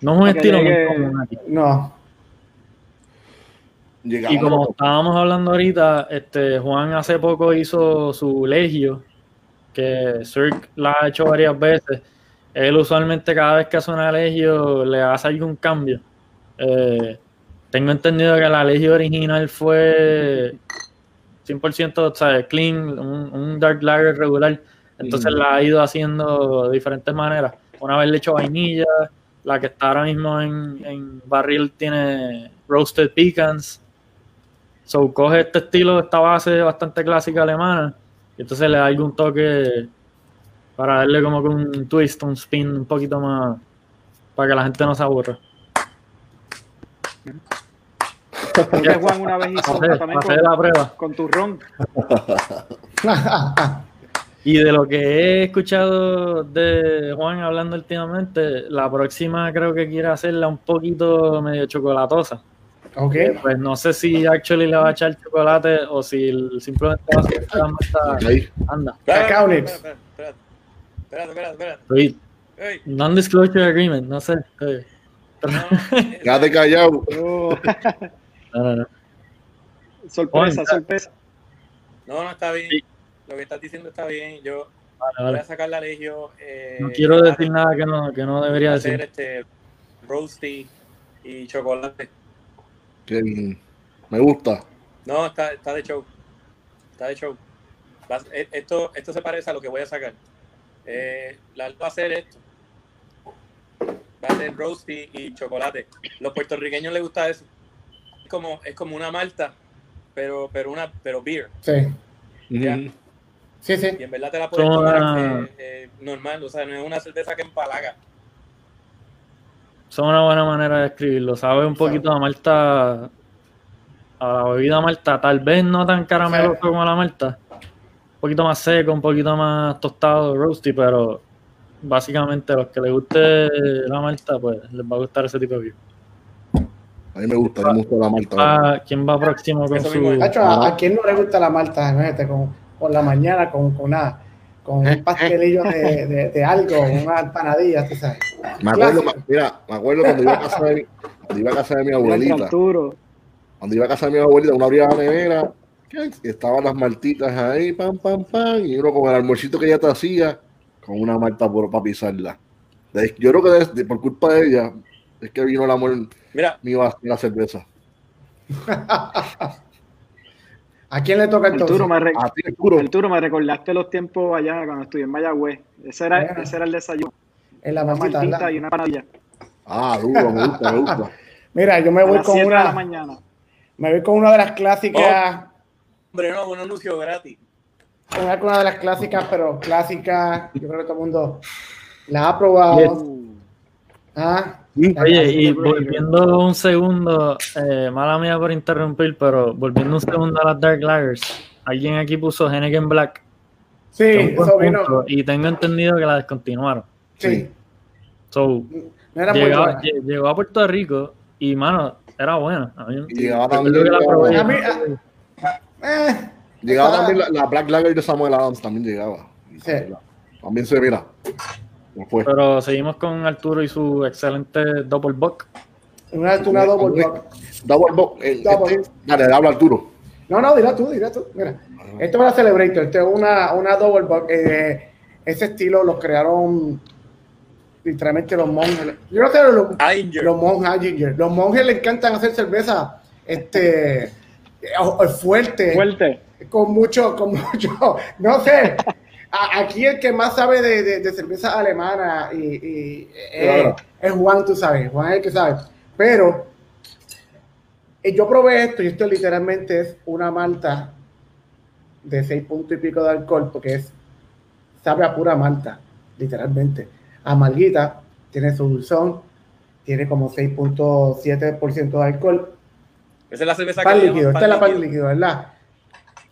No es un estilo muy común No, y como estábamos hablando ahorita, este Juan hace poco hizo su legio, que Cirque la ha hecho varias veces. Él usualmente cada vez que hace una legio le hace algún cambio. Eh, tengo entendido que la legio original fue 100% o sea, clean, un, Dark Lager regular. Entonces la ha ido haciendo de diferentes maneras. Una vez le hecho vainilla, la que está ahora mismo en, en barril tiene roasted pecans. So coge este estilo, esta base bastante clásica alemana, y entonces le da algún toque para darle como que un twist, un spin un poquito más, para que la gente no se aburra. Juan una vez hizo con, la prueba. con tu ron. [laughs] y de lo que he escuchado de Juan hablando últimamente, la próxima creo que quiere hacerla un poquito medio chocolatosa. Ok. Pues no sé si actually le va a echar chocolate o si simplemente va a hacer malta. Anda. Cacao Espérate, espérate, espérate. Non-disclosure agreement, no sé. [laughs] Ya te callado. No, no, no. Sorpresa, sorpresa. No, no está bien. Lo que estás diciendo está bien. Yo voy a sacar la legio. Eh, no quiero decir nada que no, que no debería hacer decir. Este, roasty y chocolate. Me gusta. No, está, está de show. Está de show. E, esto, esto se parece a lo que voy a sacar. Eh, la va a hacer esto. Va a ser roasty y chocolate. Los puertorriqueños les gusta eso. Es como, es como una malta, pero, pero una, pero beer. Sí. Sí, sí. Y en verdad te la puedes tomar eh, eh, normal, o sea, no es una cerveza que empalaga son una buena manera de escribirlo. Sabe un poquito a malta, a la bebida malta, tal vez no tan carameloso como la malta. Un poquito más seco, un poquito más tostado, roasty, pero básicamente a los que les guste la malta, pues les va a gustar ese tipo de vino. A mí me gusta, me gusta la malta. ¿Quién va próximo con su...? ¿a, ¿a, quién no le gusta la malta? Con, por la mañana con, con nada con un pastelillo de, de, algo, una empanadilla, tú sabes. Me acuerdo, mira, me acuerdo cuando iba a casa de, cuando iba a casa de mi abuelita. Cuando iba a casa de mi abuelita, uno abría la nevera y estaban las maltitas ahí, pam, pam, pam, y uno con el almuercito que ella te hacía, con una malta por, para pisarla. Yo creo que por culpa de ella es que vino el amor Mira, mío a la cerveza. [laughs] ¿A quién le toca entonces? Arturo, me, Arturo. me recordaste los tiempos allá cuando estudié en Mayagüez. Ese era, ese era el desayuno. En la una y una panadilla. Ah, duro, me gusta, me gusta. [laughs] Mira, yo me voy con una. mañana. Me voy con una de las clásicas. Oh, hombre, no, un anuncio gratis. Voy con una de las clásicas, pero clásicas. Yo creo que todo el mundo la ha probado. Ah, Oye, y volviendo un segundo, eh, mala mía por interrumpir, pero volviendo un segundo a las Dark Lagers, alguien aquí puso Henneken Black. Sí, eso vino. Y tengo entendido que la descontinuaron. Sí. So, llegó, a Puerto Rico y, mano, era buena. A mí, llegaba también, la, eh, llegaba también la, Black Lager de Samuel Adams, también llegaba. Sí. También se mira. Pero seguimos con Arturo y su excelente Double Buck. Una, una Double Buck. Double Buck. Eh, este, dale, habla Arturo. No, no, dirá tú, dirá tú. Mira, esto es una Celebrator, esto es una, una Double Buck. Eh, ese estilo lo crearon literalmente los monjes. Yo no sé, los, los monjes, los monjes le encantan hacer cerveza este fuerte. Fuerte. Con mucho, con mucho, [laughs] no sé, aquí el que más sabe de, cerveza alemana y, es, Juan, tú sabes, Juan es el que sabe. Pero eh, yo probé esto y esto literalmente es una malta de seis puntos y pico de alcohol porque es sabe a pura malta, literalmente. Amarguita, tiene su dulzón, tiene como 6.7% de alcohol. Esa es la cerveza pan líquido, esta es la pan líquido, ¿verdad?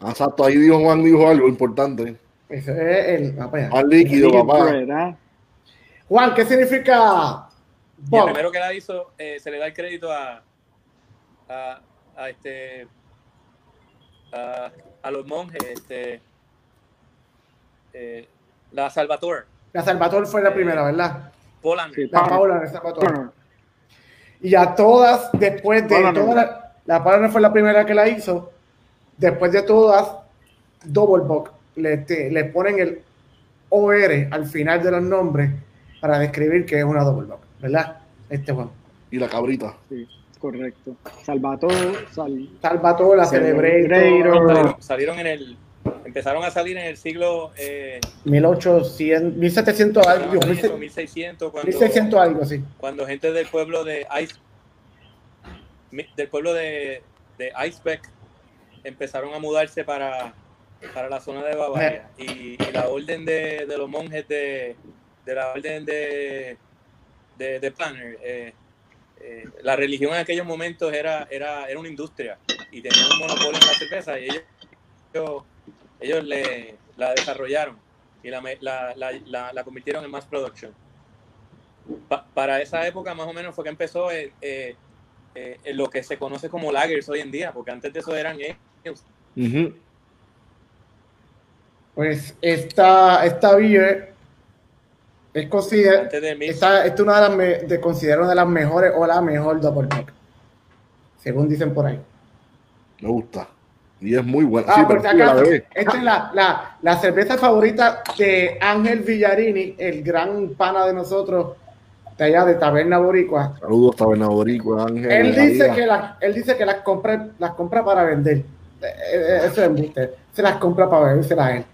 Exacto, ahí dijo Juan dijo algo importante. Ese es el. Al líquido, papá. Juan, ¿qué significa? el primero que la hizo, eh, se le da el crédito a, a, a este a, a, los monjes, este eh, la Salvatore. La Salvatore fue la eh, primera, ¿verdad? Poland. la Paula de Salvatore. Y a todas, después de todas La Pala no fue la primera que la hizo. Después de todas, Double Book le, le ponen el OR al final de los nombres para describir que es una Double Book, ¿verdad? Este Juan. Y la cabrita. Sí, correcto. Salvatore, sal... Salvatore, la Celebrator. Salieron en el empezaron a salir en el siglo eh, 1800, 1700 algo, 1600, cuando, 1600 algo, sí. Cuando gente del pueblo de Ice, del pueblo de, de Icebeck empezaron a mudarse para, para la zona de Bavaria y, la orden de, de, los monjes de, de la orden de, de, Planner, eh, eh, la religión en aquellos momentos era, era, era una industria y tenían un monopolio en la cerveza y ellos ellos le, la desarrollaron y la, la, la, la convirtieron en mass production. para esa época más o menos fue que empezó eh, eh, eh, lo que se conoce como lagers hoy en día, porque antes de eso eran ellos. Pues esta, esta beer es considerada esta, es una de las me, de, una de las mejores o la mejor double según dicen por ahí. Me gusta. Y es muy buena. Ah, sí, acá, esta es la, la, la, cerveza favorita de Ángel Villarini, el gran pana de nosotros de allá de Taberna Boricua. Saludos, Taberna Boricua, Ángel. Él dice, que la, él dice que las compra, las compra para vender. Eh, eh, eso es embuste. Se las compra para beberse a él.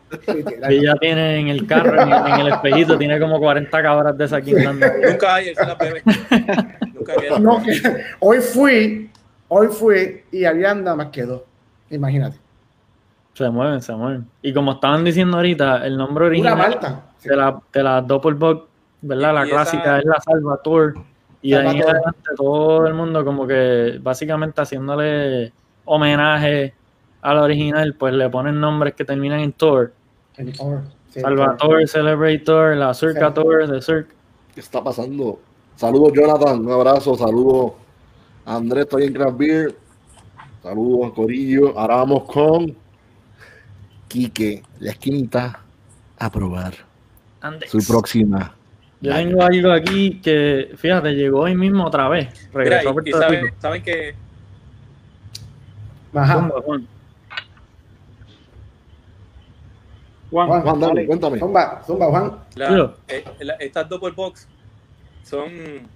Y ya tiene en el carro, en, el espejito, tiene como 40 cabras de esa aquí. [laughs] Nunca hay, la bebe. Nunca no, hoy fui, hoy fui y había nada más que dos. Imagínate. Se mueven, se mueven. Y como estaban diciendo ahorita, el nombre original de la, de la Doppelbock, ¿verdad? La clásica es la Salvatore. Y ahí adelante todo el mundo como que básicamente haciéndole homenaje a la original, pues le ponen nombres que terminan en Salvatore, Celebrator, la Circa Tour de Cirque. ¿Qué está pasando? Saludos Jonathan, un abrazo, saludos Andrés, estoy en Craft Beer. Saludos, Corillo. Ahora vamos con Quique, la esquinita, a probar su próxima. Yo tengo algo aquí que, fíjate, llegó hoy mismo otra vez. Regresó y, saben, que. Juan, Juan, Juan, dale, cuéntame. Zumba, zumba, Juan. Eh, estas double box son.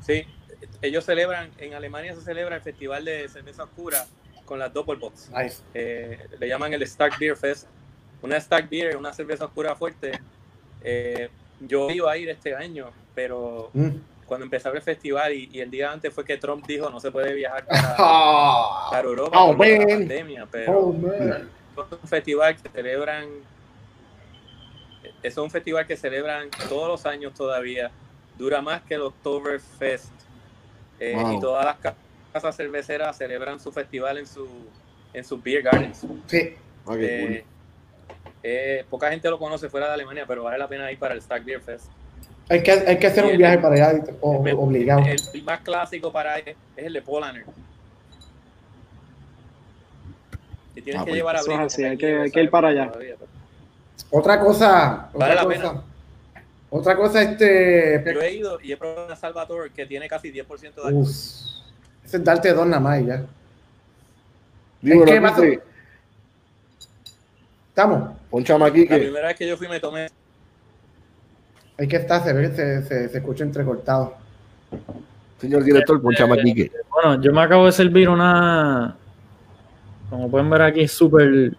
Sí, ellos celebran, en Alemania se celebra el festival de cerveza oscura con las Doppelbox. Nice. Eh, le llaman el Stark Beer Fest. Una Stark Beer, una cerveza oscura fuerte. Eh, yo iba a ir este año, pero mm. cuando empezaba el festival y, el día antes fue que Trump dijo no se puede viajar para, [laughs] ah. Europa oh, por la pandemia, pero oh, un festival que celebran es un festival que celebran todos los años todavía. Dura más que el Oktoberfest eh, y todas las casas cerveceras celebran su festival en su en sus beer gardens. Sí. Eh, eh, poca gente lo conoce fuera de Alemania, pero vale la pena ir para el Stack Beer Fest. Hay que, hay que hacer un viaje para allá obligado. El, más clásico para es el de Polaner. Y tienes ah, que pues, llevar a hay, que, ir para allá. Otra cosa. Vale la pena otra cosa, este. Yo he ido y he probado una Salvatore que tiene casi 10% de alcohol. Ese es darte dos nada más ya. Digo, qué más? Estamos. Ponchame aquí que. La primera vez que yo fui me tomé. Hay que estar, se ve, se, se, se escucha entrecortado. Señor director, ponchame aquí que. Bueno, yo me acabo de servir una. Como pueden ver aquí, súper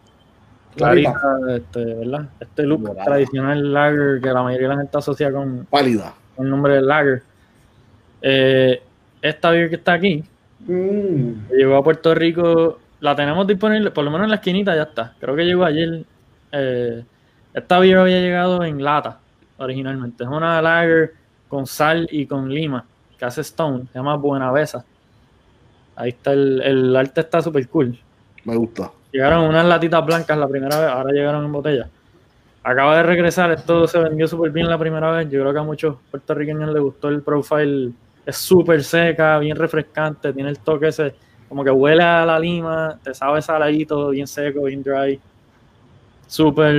clarita, este, ¿verdad? Este look tradicional lager que la mayoría de la gente asocia con, Pálida. con el nombre de lager. Eh, esta beer que está aquí mm. llegó a Puerto Rico, la tenemos disponible, por lo menos en la esquinita ya está. Creo que llegó ayer. Eh, esta beer había llegado en lata originalmente. Es una lager con sal y con lima que hace Stone, se llama Buenavesa. Ahí está el, el arte está súper cool. Me gusta. Llegaron unas latitas blancas la primera vez, ahora llegaron en botella. Acaba de regresar, esto se vendió súper bien la primera vez. Yo creo que a muchos puertorriqueños les gustó el profile. Es súper seca, bien refrescante, tiene el toque ese, como que huele a la lima, te sabe saladito, bien seco, bien dry. Súper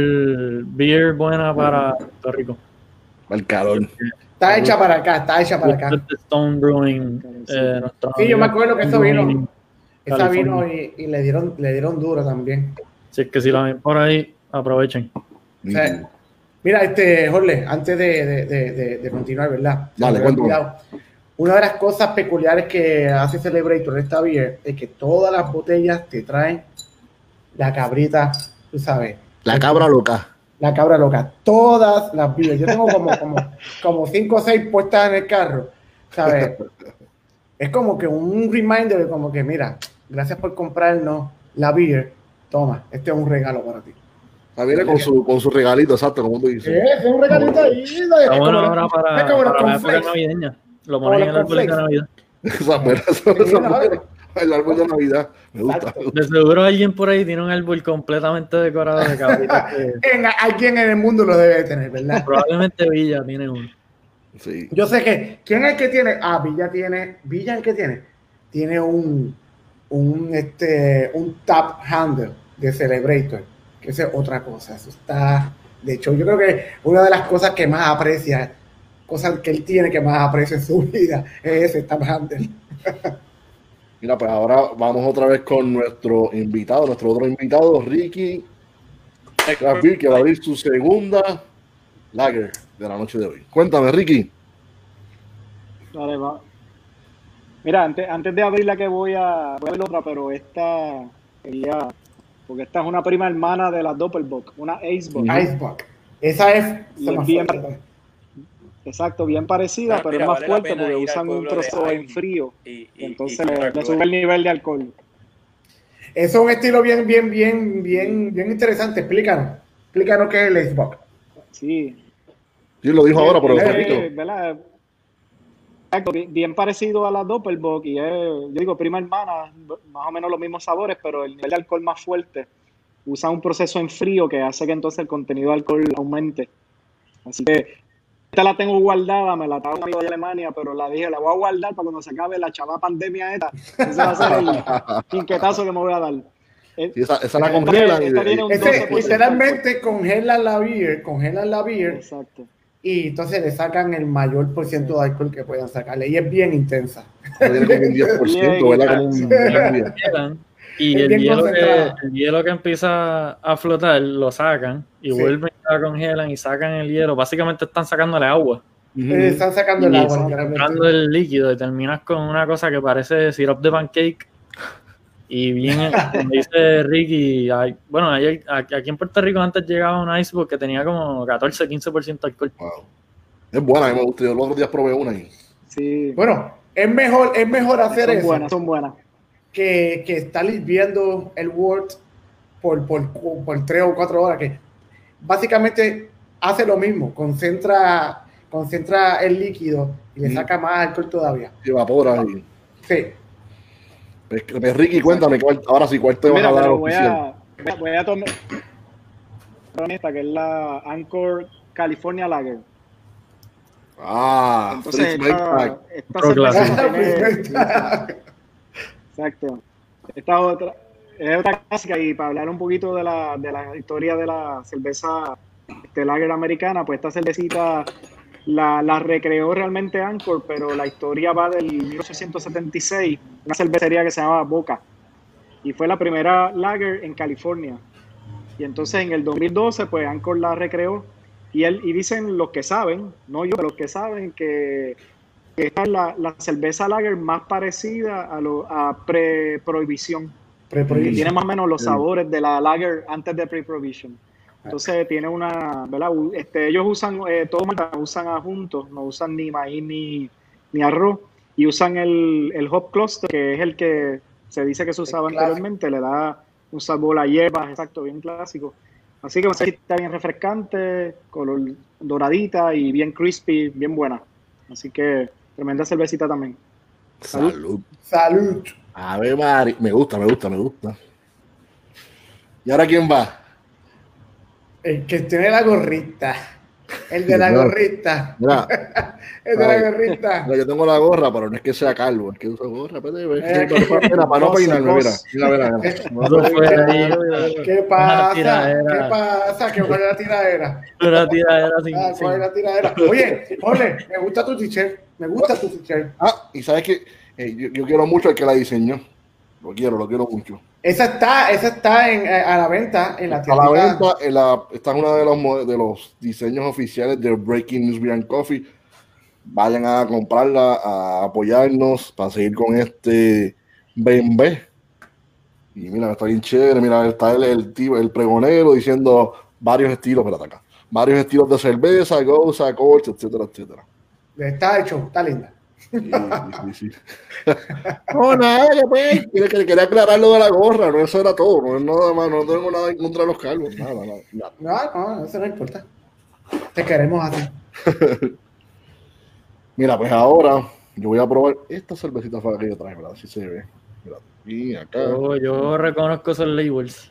beer buena para Puerto Rico. El calor. Está hecha para acá, está hecha para acá. Stone Brewing. Eh, sí, yo me acuerdo que eso vino Esa vino y, le dieron le dieron duro también. Si es que si la ven por ahí, aprovechen. mira, este, Jorge, antes de, continuar, ¿verdad? Dale, cuidado. Una de las cosas peculiares que hace Celebrator esta beer es que todas las botellas te traen la cabrita, tú sabes. La cabra loca. La cabra loca. Todas las beers. Yo tengo como, como, como cinco o seis puestas en el carro, ¿sabes? [laughs] Es como que un reminder de como que, mira, gracias por comprarnos la beer. Toma, este es un regalo para ti. Ah, viene con su, con su regalito, exacto, como tú dices. Es un regalito ahí. Está bueno ahora para, para, para la época navideña. Lo ponen en el árbol de Navidad. [laughs] el árbol de Navidad. Me gusta. De seguro alguien por ahí tiene un árbol completamente decorado de cabritas. [laughs] alguien en el mundo lo debe tener, ¿verdad? Probablemente Villa tiene uno. Sí. Yo sé que. ¿Quién es el que tiene? Ah, Villa tiene. ¿Villa es el que tiene? Tiene un. Un, este, un tap handle de Celebrator. Que es otra cosa. Eso está. De hecho, yo creo que una de las cosas que más aprecia cosa que él tiene que más aprecia en su [laughs] vida es ese Tap Handle. [laughs] Mira, pues ahora vamos otra vez con nuestro invitado, nuestro otro invitado, Ricky que va a abrir su segunda lager de la noche de hoy. Cuéntame, Ricky. Vale, va. Mira, antes, antes de abrir la que voy a, voy a otra, pero esta quería, porque esta es una prima hermana de la Doppelbock, una Icebox. Icebox. Esa es, Exacto, bien parecida, pero es más fuerte porque usan un trozo en frío. Y, entonces le, sube el nivel de alcohol. Eso es un estilo bien, bien, bien, bien, bien interesante. Explícanos. Explícanos qué es el Xbox. Sí. Sí, lo dijo ahora, pero Exacto, bien, parecido a la Doppelbock y es, yo digo, prima hermana, más o menos los mismos sabores, pero el nivel de alcohol más fuerte. Usa un proceso en frío que hace que entonces el contenido de alcohol aumente. Así que esta la tengo guardada, me la trajo un amigo de Alemania, pero la dije, la voy a guardar para cuando se acabe la chava pandemia esta. Ese va a ser el [laughs] inquietazo que me voy a dar. esa, esa la congela. literalmente congelan la beer, congelan la beer. Exacto. Y entonces le sacan el mayor por ciento de alcohol que puedan sacarle. Y es bien intensa. Tiene como un 10%, ¿verdad? Como un, y el hielo, que, el hielo, que, empieza a flotar lo sacan y vuelven a congelan y sacan el hielo. Básicamente están sacándole agua. Están sacando el agua. Sacando el líquido y terminas con una cosa que parece syrup de pancake. Y bien, como dice Ricky, bueno, aquí en Puerto Rico antes llegaba un iceberg que tenía como 14-15% de alcohol. Es buena, me gusta. Yo los otros días probé una y... Sí. Bueno, es mejor, es mejor hacer son eso. Buenas, son buenas que, que estar viendo el Word por, por, por tres o cuatro horas, que básicamente hace lo mismo, concentra, concentra el líquido y le saca más alcohol todavía. Y evapora ahí. Sí. Pues, pues, Ricky, cuéntame, ahora sí, ¿cuál te vas a dar voy a, voy a tomar esta, que es la Anchor California Lager. Ah, entonces esta, esta [laughs] Exacto. Esta otra, es otra clásica y para hablar un poquito de la, de la historia de la cerveza este, lager americana, pues esta cervecita la, la, recreó realmente Anchor, pero la historia va del 1876, una cervecería que se llamaba Boca, y fue la primera lager en California. Y entonces en el 2012, pues Anchor la recreó, y, él, y dicen los que saben, no yo, los que saben que esta es la, la, cerveza lager más parecida a, lo, a pre-prohibición. tiene más o menos los sabores de la lager antes de pre-prohibition. Entonces tiene una, ¿verdad? Este, ellos usan, eh, todos usan juntos, no usan ni maíz ni, ni arroz, y usan el, el, hop cluster, que es el que se dice que se usaba anteriormente, le da un sabor a hierbas, exacto, bien clásico. Así que está bien refrescante, color doradita y bien crispy, bien buena. Así que Tremenda cervecita también. Salud. Salud. A ver, Mari. Me gusta, me gusta, me gusta. ¿Y ahora quién va? El que tiene la gorrita. El de la gorrita. Mira, [laughs] el de la gorrita. [laughs] yo tengo la gorra, pero no es que sea calvo, es que uso gorra. Eh, para, para no peinarme, mira. Mira, mira, ¿Qué pasa? ¿Qué pasa? ¿Qué fue la tiradera? Una tiradera sin. Ah, ¿cuál es la tiradera? Oye, Ole, me gusta tu t-shirt. Me gusta tu t-shirt. Ah, y sabes que eh, yo, quiero mucho al que la diseñó. Lo quiero, lo quiero mucho. Esa está, esa está en, eh, a la venta en la tienda. A la venta, en la, esta es uno de los, de los diseños oficiales de Breaking News Beer Coffee. Vayan a comprarla, a apoyarnos para seguir con este BMB. Y mira, está bien chévere. Mira, está el, el, el pregonero diciendo varios estilos, espérate acá, varios estilos de cerveza, goza, corte, etcétera, etcétera. Está hecho, está linda. Sí, sí, sí. no, nada, pues, [laughs] quería, aclarar lo de la gorra, no, eso era todo, no nada más, no tengo nada en contra de los cargos, nada, nada. nada. No, no, eso no importa. Te queremos así. [laughs] Mira, pues ahora yo voy a probar esta cervecita que yo traje, ¿verdad? Así se ve. Mira, y acá. Yo, yo reconozco esos labels.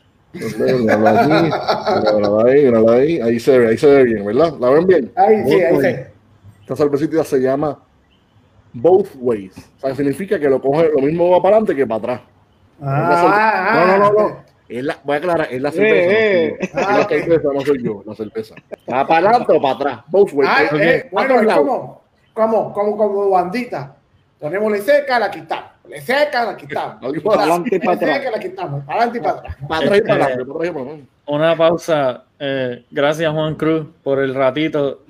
ahí, ahí, se ve, ahí se ve bien, ¿verdad? ¿La ven bien? Ahí sí, ahí sí. Esta cervecita se llama Both Ways. O sea, significa que lo coge lo mismo va para adelante que para atrás. Ah, no, no, no, no. Es la, voy a aclarar, es la cerveza. Eh, eh. Es la cerveza, no soy yo, la cerveza. ¿Va para adelante o para atrás? Both ways. Ah, eh, bueno, ¿cómo? ¿Cómo? ¿Cómo? Como bandita. Ponemos le seca, la quitamos. Le seca, la quitamos. Para adelante y para atrás. Seca, la quitamos. Para adelante y para atrás. Para atrás y para adelante. Una pausa. Eh, gracias, Juan Cruz, por el ratito.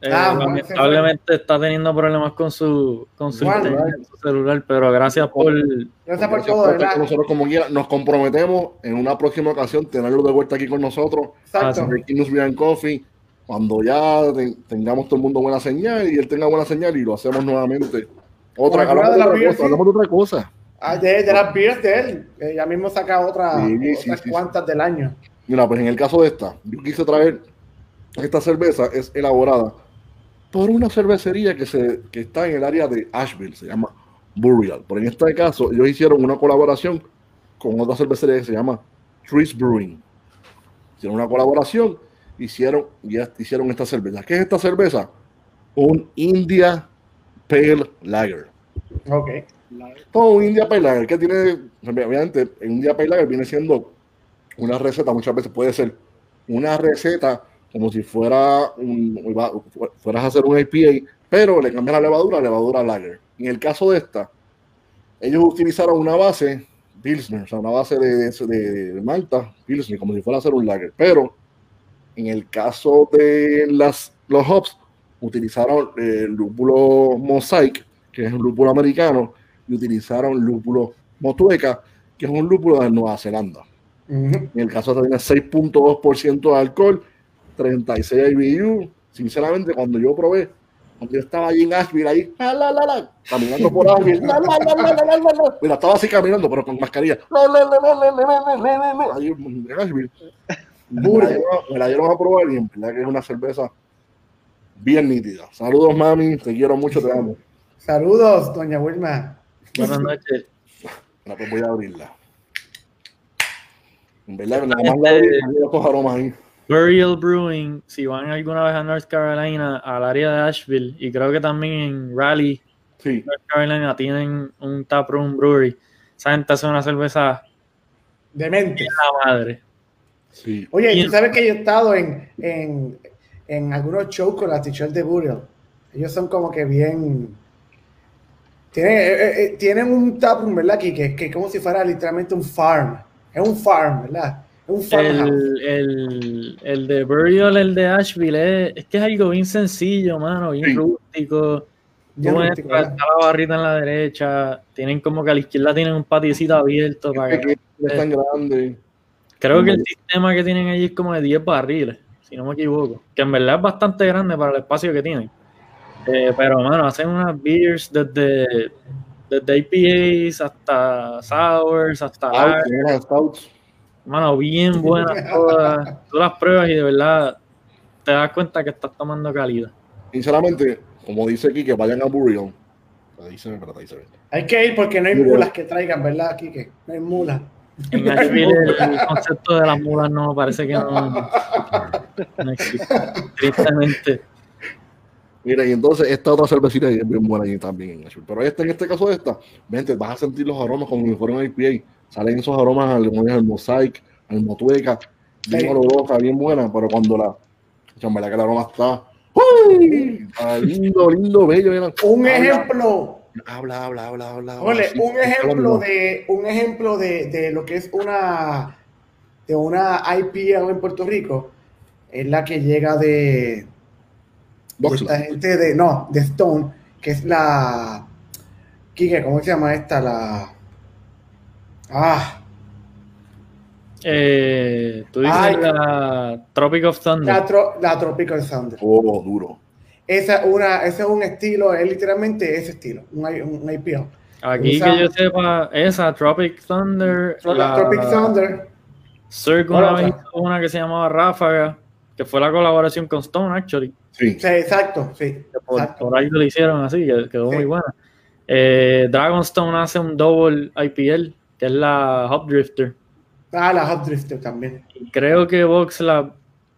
Eh, ah, lamentablemente está teniendo problemas con su, con su, celular, pero gracias por. Gracias por todo, Nosotros, como guía, nos comprometemos en una próxima ocasión tenerlo de vuelta aquí con nosotros. Exacto. Coffee. Cuando ya tengamos todo el mundo buena señal y él tenga buena señal y lo hacemos nuevamente. Otra, hablamos de, otra cosa, hablamos de otra cosa. Ah, de, las beers de él. ya mismo saca otra, otras cuantas del año. Mira, pues en el caso de esta, yo quise traer esta cerveza, es elaborada por una cervecería que, se, que está en el área de Asheville, se llama Burial. Pero en este caso, ellos hicieron una colaboración con otra cervecería que se llama Trees Brewing. Hicieron una colaboración, hicieron, ya hicieron esta cerveza. ¿Qué es esta cerveza? Un India Pale Lager. Ok. Todo un India Pale Lager, que tiene, obviamente, un India Pale Lager viene siendo una receta, muchas veces puede ser una receta como si fuera un, fueras a hacer un IPA, pero le cambian la levadura a levadura lager. En el caso de esta, ellos utilizaron una base Pilsner, o sea, una base de, de, Malta, Pilsner, como si fuera a hacer un lager. Pero en el caso de las, los hops, utilizaron el lúpulo Mosaic, que es un lúpulo americano, y utilizaron lúpulo Motueca, que es un lúpulo de Nueva Zelanda. En el caso de tiene 6.2% de alcohol 36 IBU. Sinceramente, cuando yo probé, cuando yo estaba allí en Asheville, ahí, la, la, la, caminando por Asheville, Mira, estaba así caminando, pero con mascarilla. Ahí en Asheville. Me la dieron a probar y en verdad que es una cerveza bien nítida. Saludos, mami. Te quiero mucho, te amo. Saludos, doña Wilma. Buenas noches. Ahora pues voy a abrirla. En verdad, nada más la abrí, los aromas ahí. Burial Brewing, si van alguna vez a North Carolina, al área de Asheville, y creo que también en Raleigh, North Carolina, tienen un taproom brewery. Esa gente hace una cerveza demente. La madre. Sí. Oye, tú sabes que yo he estado en, en, en algunos shows con las t-shirts de Burial. Ellos son como que bien. Tienen, eh, eh, eh, tienen un taproom, ¿verdad? Que, que, que como si fuera literalmente un farm. Es un farm, ¿verdad? El, el, el, de Burial, el de Asheville, es, que es algo bien sencillo, mano, bien rústico. está la barrita en la derecha, tienen como que a la izquierda tienen un paticito abierto. Para que, es tan grande. Creo que el sistema que tienen allí es como de 10 barriles, si no me equivoco. Que en verdad es bastante grande para el espacio que tienen. Eh, pero, mano, hacen unas beers desde, desde IPAs hasta sours, hasta... Ah, Mano, bien buenas [laughs] todas, todas las pruebas y de verdad te das cuenta que estás tomando calidad. Sinceramente, como dice aquí, que vayan a Burion. Hay que ir porque no hay mulas que traigan, ¿verdad, Kike? No hay mulas. En Asheville [laughs] el, concepto de las mulas no, parece que no, no existe. Tristemente. Mira, y entonces esta otra cervecita es bien buena ahí también en Asheville. Pero esta, en este caso esta, vente, vas a sentir los aromas como si fuera un IPA salen esos aromas al, mosaic, al motueca, bien sí. olorosa, bien buena, pero cuando la, en verdad que el aroma está, ¡Uy! lindo, lindo, bello. Un ejemplo, Habla, habla, habla, habla. Ole, un ejemplo de un ejemplo de, de, lo que es una de una IPL en Puerto Rico es la que llega de, de esta gente de no, de Stone, que es la ¿cómo se llama esta? La Ah, eh, tú dices la Tropic of Thunder. La, Tropic of Thunder. Oh, duro. Esa, una, ese es un estilo, es literalmente ese estilo, un, un IPO. Aquí que yo sepa, esa Tropic Thunder. La, Tropic Thunder. Cirque una, una que se llamaba Ráfaga, que fue la colaboración con Stone, actually. Sí, sí exacto, sí. Por, ahí lo hicieron así, quedó muy buena. Eh, Dragonstone hace un double IPL, que es la Hop Drifter. Ah, la Hot Drifter también. Creo que VoxLab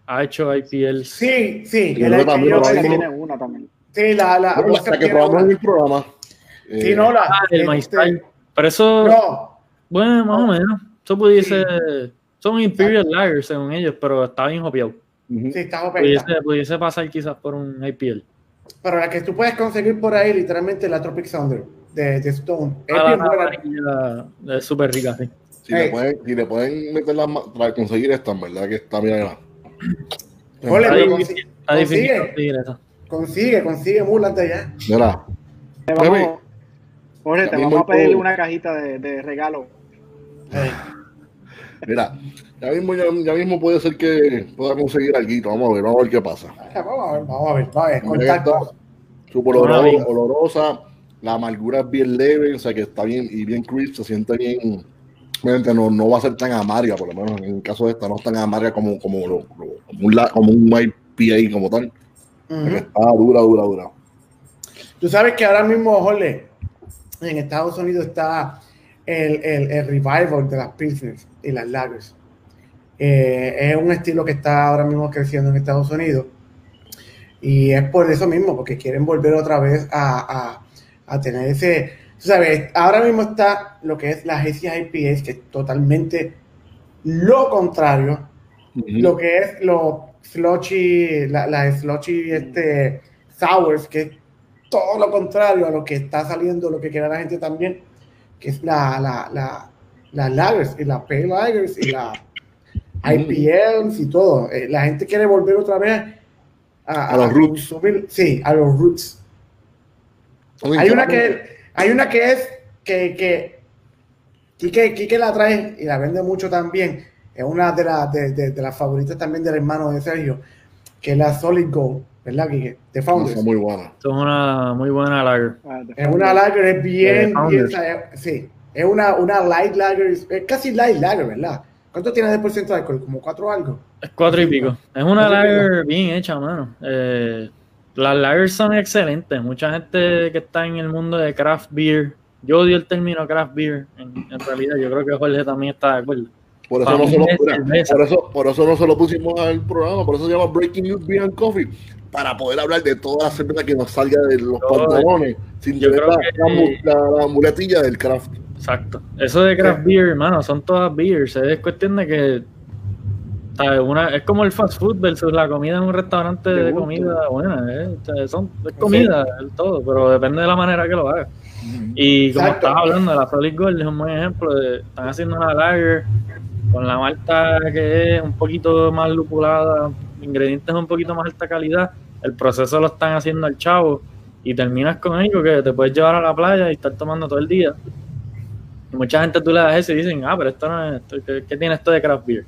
ha hecho IPL. Sí, sí. El IPL tiene una también. Sí, la, la, la que probamos en el programa. Sí, no, la. Ah, el este, Pero eso. No. Bueno, más o menos. Eso pudiese. Son Imperial Lagers según ellos, pero está bien copiado. Sí, está. Pudiese, pudiese, pasar quizás por un IPL. Pero la que tú puedes conseguir por ahí, literalmente, la Tropic Thunder de, de Stone. Es ah, Es súper rica, sí. Si, le pueden, si le pueden meter las para conseguir esta, en verdad que está bien. Ole, consigue, consigue, consigue, consigue mulas de allá. Mira. Vamos, Jorge, te vamos a pedir una cajita de, de regalo. Mira, ya mismo, ya, ya, mismo puede ser que pueda conseguir algo. Vamos a ver, vamos a ver qué pasa. Vamos a ver, vamos a ver. Vamos a ver, contacto. Súper olorosa, la amargura es bien leve, o sea que está bien y bien crisp, se siente bien no, no va a ser tan amarga, por lo menos en el caso de esta, no es tan amarga como, como, como, un, como un IPA como tal. Está dura, dura, dura. Tú sabes que ahora mismo, Jorge, en Estados Unidos está el, el, el revival de las Pilsners y las Lagers. Eh, es un estilo que está ahora mismo creciendo en Estados Unidos. Y es por eso mismo, porque quieren volver otra vez a, a, a tener ese, sabes, ahora mismo está lo que es la agencia IPS, que es totalmente lo contrario, lo que es lo slotchy, la, la slotchy este, sours, que es todo lo contrario a lo que está saliendo, lo que quiere la gente también, que es la, la, la, las lagers y las pale lagers y la IPLs y todo. Eh, la gente quiere volver otra vez a, los roots. sí, a los roots. Hay una que hay una que es que, que Quique, la trae y la vende mucho también. Es una de, de, las favoritas también del hermano de Sergio, que es la Solid Gold, ¿verdad, Quique? De Founders. Es muy buena. Es una muy buena lager. Ah, es una lager, es bien, bien sí. Es una, una light lager, es casi light lager, ¿verdad? ¿Cuánto tiene de porcentaje de alcohol? ¿Como cuatro algo? Es cuatro y pico. Es una lager bien hecha, mano. Eh, las lagers son excelentes. Mucha gente que está en el mundo de craft beer, yo odio el término craft beer, en, realidad yo creo que Jorge también está de acuerdo. Por eso, no se lo, por, eso, por eso no se lo pusimos al programa, por eso se llama Breaking News Beer and Coffee, para poder hablar de toda la cerveza que nos salga de los pantalones, sin tener la, muletilla del craft. Exacto. Eso de craft beer, hermano, son todas beers. Es cuestión de que una, es como el fast food versus la comida en un restaurante de comida buena. ¿eh? son, es comida, el todo, pero depende de la manera que lo hagas. Y como estabas hablando, de la Solid Gold es un buen ejemplo. De, están haciendo una lager con la malta que es un poquito más lupulada, ingredientes de un poquito más alta calidad. El proceso lo están haciendo al chavo y terminas con algo que te puedes llevar a la playa y estar tomando todo el día. Y mucha gente tú le das eso y dicen, ah, pero esto no es, ¿qué, ¿qué tiene esto de craft beer?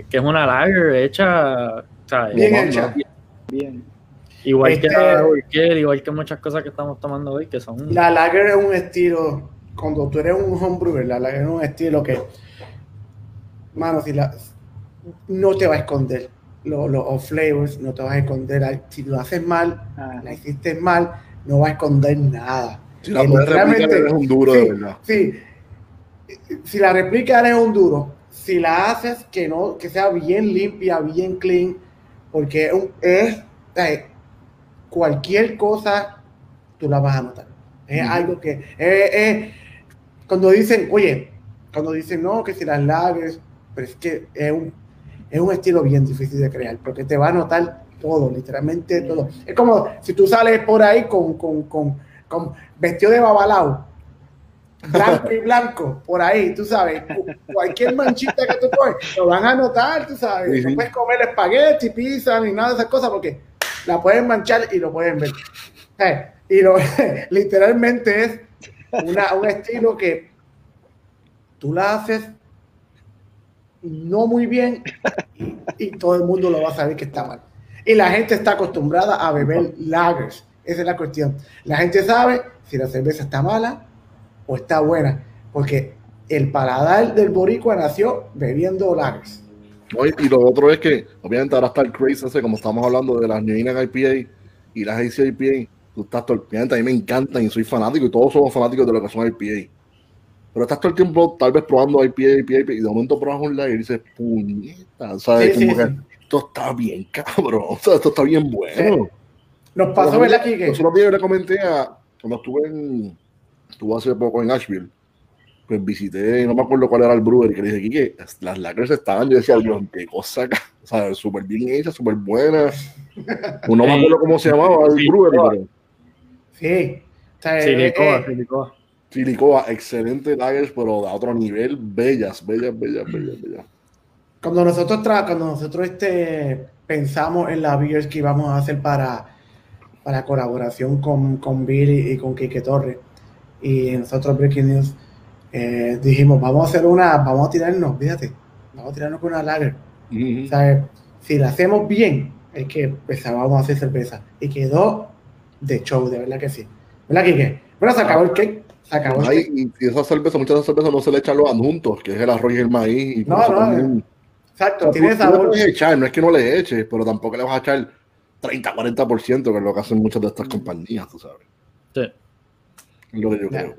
Es que es una lager hecha, bien hecha. Bien. Igual que la este- igual que muchas cosas que estamos tomando hoy, que son... La lager es un estilo, cuando tú eres un homebrewer, la lager es un estilo que, mano, si la, no te va a esconder los flavors, no te vas a esconder. Si lo haces mal, ah. la hiciste mal, no va a esconder nada. Si la puedes replicar, eres un duro, de verdad. Sí, si la replica eres un duro, si la haces que no que sea bien limpia, bien clean, porque es, cualquier cosa tú la vas a notar. Es algo que es, cuando dicen, oye, cuando dicen no, que si las laves, pero es que es un, es un estilo bien difícil de crear, porque te va a notar todo, literalmente todo. Es como si tú sales por ahí con, con, con con, vestido de babalao, blanco y blanco, por ahí, tú sabes, cualquier manchita que tú coges, lo van a notar, tú sabes, no puedes comer espagueti, pizza, ni nada de esas cosas, porque la pueden manchar y lo pueden ver. Eh, y lo, [laughs] literalmente es una, un estilo que tú la haces no muy bien y, todo el mundo lo va a saber que está mal. Y la gente está acostumbrada a beber lagers. Esa es la cuestión. La gente sabe si la cerveza está mala o está buena, porque el paladar del boricua nació bebiendo lagers. Y lo otro es que, obviamente, ahora está el craze ese, como estamos hablando de las New England IPA y las AC IPA. Tú estás todo el a mí me encantan y soy fanático, y todos somos fanáticos de lo que son IPA. Pero estás todo el tiempo, tal vez, probando IPA, IPA, IPA, y de momento pruebas un lager y dices, puñeta, ¿sabes? Como que esto está bien, cabrón, o sea, esto está bien bueno. Nos pasó, ¿verdad, Kike? Nosotros le comenté a, cuando estuve en, estuve hace poco en Asheville, pues visité, no me acuerdo cuál era el brewer, y que le dije, Kike, las lagers estaban, yo decía, Dios, qué cosa, o sea, súper bien hecha, súper buena. No me acuerdo cómo se llamaba el brewer, pero... Sí. Silicoa, eh, Silicoa. Silicoa, excelente lagers, pero a otro nivel, bellas, bellas, bellas, bellas, bellas. Cuando nosotros, cuando nosotros este, pensamos en las beers que íbamos a hacer para, para colaboración con, con Billy y con Kike Torres, y nosotros Breaking News, eh, dijimos, vamos a hacer una, vamos a tirarnos, fíjate, vamos a tirarnos con una lager. si la hacemos bien, es que empezábamos a hacer cerveza. Y quedó de show, de verdad que sí. ¿Verdad, Kike? Bueno, se acabó el cake. Se acabó el cake. Y, esa cerveza, muchas de esas cervezas no se le echan los adjuntos, que es el arroz y el maíz. Y no, no. exacto, tiene sabor. No, echar, no es que no le eches, pero tampoco le vas a echar 30, 40%, que es lo que hacen muchas de estas compañías, tú sabes. Sí. Es lo que yo creo.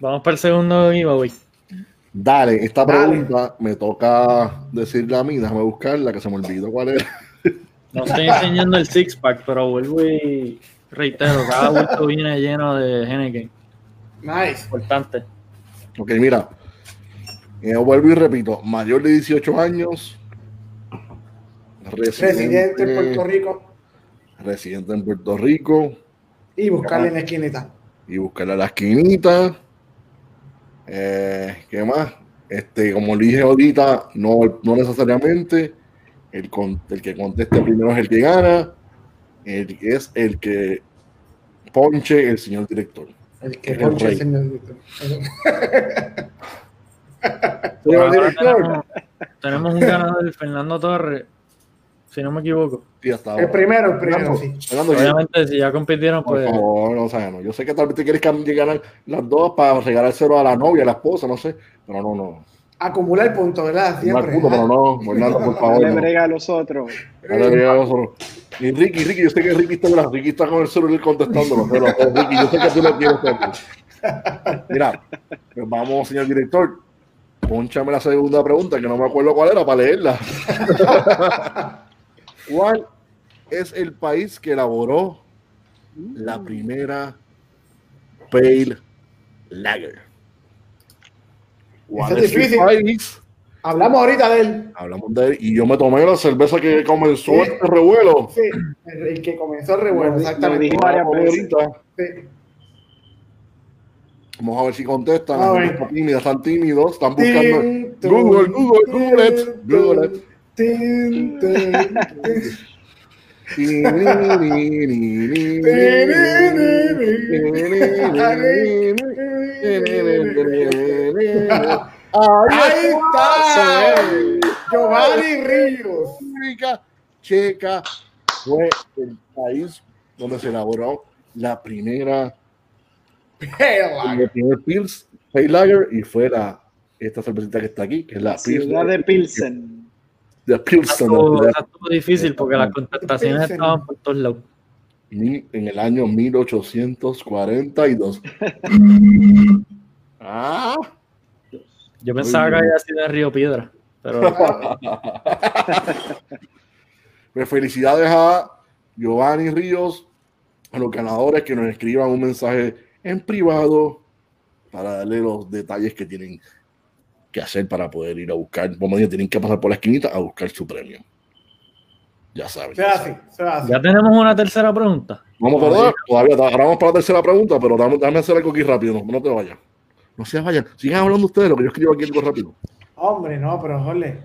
Vamos para el segundo giveaway. Dale, esta pregunta me toca decirle a mí, déjame buscarla, que se me olvidó cuál era. No estoy enseñando el six pack, pero vuelvo y reitero, cada bulto viene lleno de Henneken. Nice. Importante. Ok, mira. Eh, vuelvo y repito, mayor de 18 años. Residente, en Puerto Rico. Residente en Puerto Rico. Y buscarle en la esquinita. Y buscarle a la esquinita. Eh, ¿Qué más? Este, como le dije ahorita, no, no necesariamente. El, el que conteste primero es el que gana el, es el que ponche el señor director. El que ponche el, señor director. señor director. Tenemos, un ganador, Fernando Torres, si no me equivoco. el primero, el primero, sí. Obviamente, si ya compitieron, pues. No, no, no, Yo sé que tal vez te quieres que ganen las dos para regalárselo a la novia, a la esposa, no sé. Pero no, no acumular puntos, ¿verdad? Siempre. Punto, pero no, por favor. Le brega a los otros. le brega a los otros. Y Ricky, Ricky, yo sé que Ricky está, Ricky está con el celular contestándolo, pero Ricky, yo sé que tú lo quieres. Mira, pues vamos, señor director. Pónchame la segunda pregunta, que no me acuerdo cuál era, para leerla. ¿Cuál es el país que elaboró la primera Pale Lager? es difícil. Hablamos ahorita de él. Hablamos de él. Y yo me tomé la cerveza que comenzó sí. este revuelo. Sí, el, que comenzó el revuelo, exactamente. Vamos a ver si contestan. Están tímidos, están tímidos, están buscando. Google, Google, Google Ahí, está. Giovanni Ríos. Checa fue el país donde se elaboró la primera Pale Pils, Lager y fue la esta cervecita que está aquí, que es la ciudad de Pilsen. De Pilsen. Estuvo difícil porque las contestaciones estaban por todos lados. En el año 1842. ah. Yo pensaba que había sido de Río Piedra, pero. [laughs] pues felicidades a Giovanni Ríos, a los ganadores que nos escriban un mensaje en privado para darle los detalles que tienen que hacer para poder ir a buscar. Como dije, tienen que pasar por la esquinita a buscar su premio. Ya sabes. Ya tenemos una tercera pregunta. Vamos por dar, todavía, ahora vamos para la tercera pregunta, pero déjame hacer algo aquí rápido, no, no te vayas. No se vayan, sigan hablando ustedes, lo que yo escribo aquí algo rápido. Hombre, no, pero jole.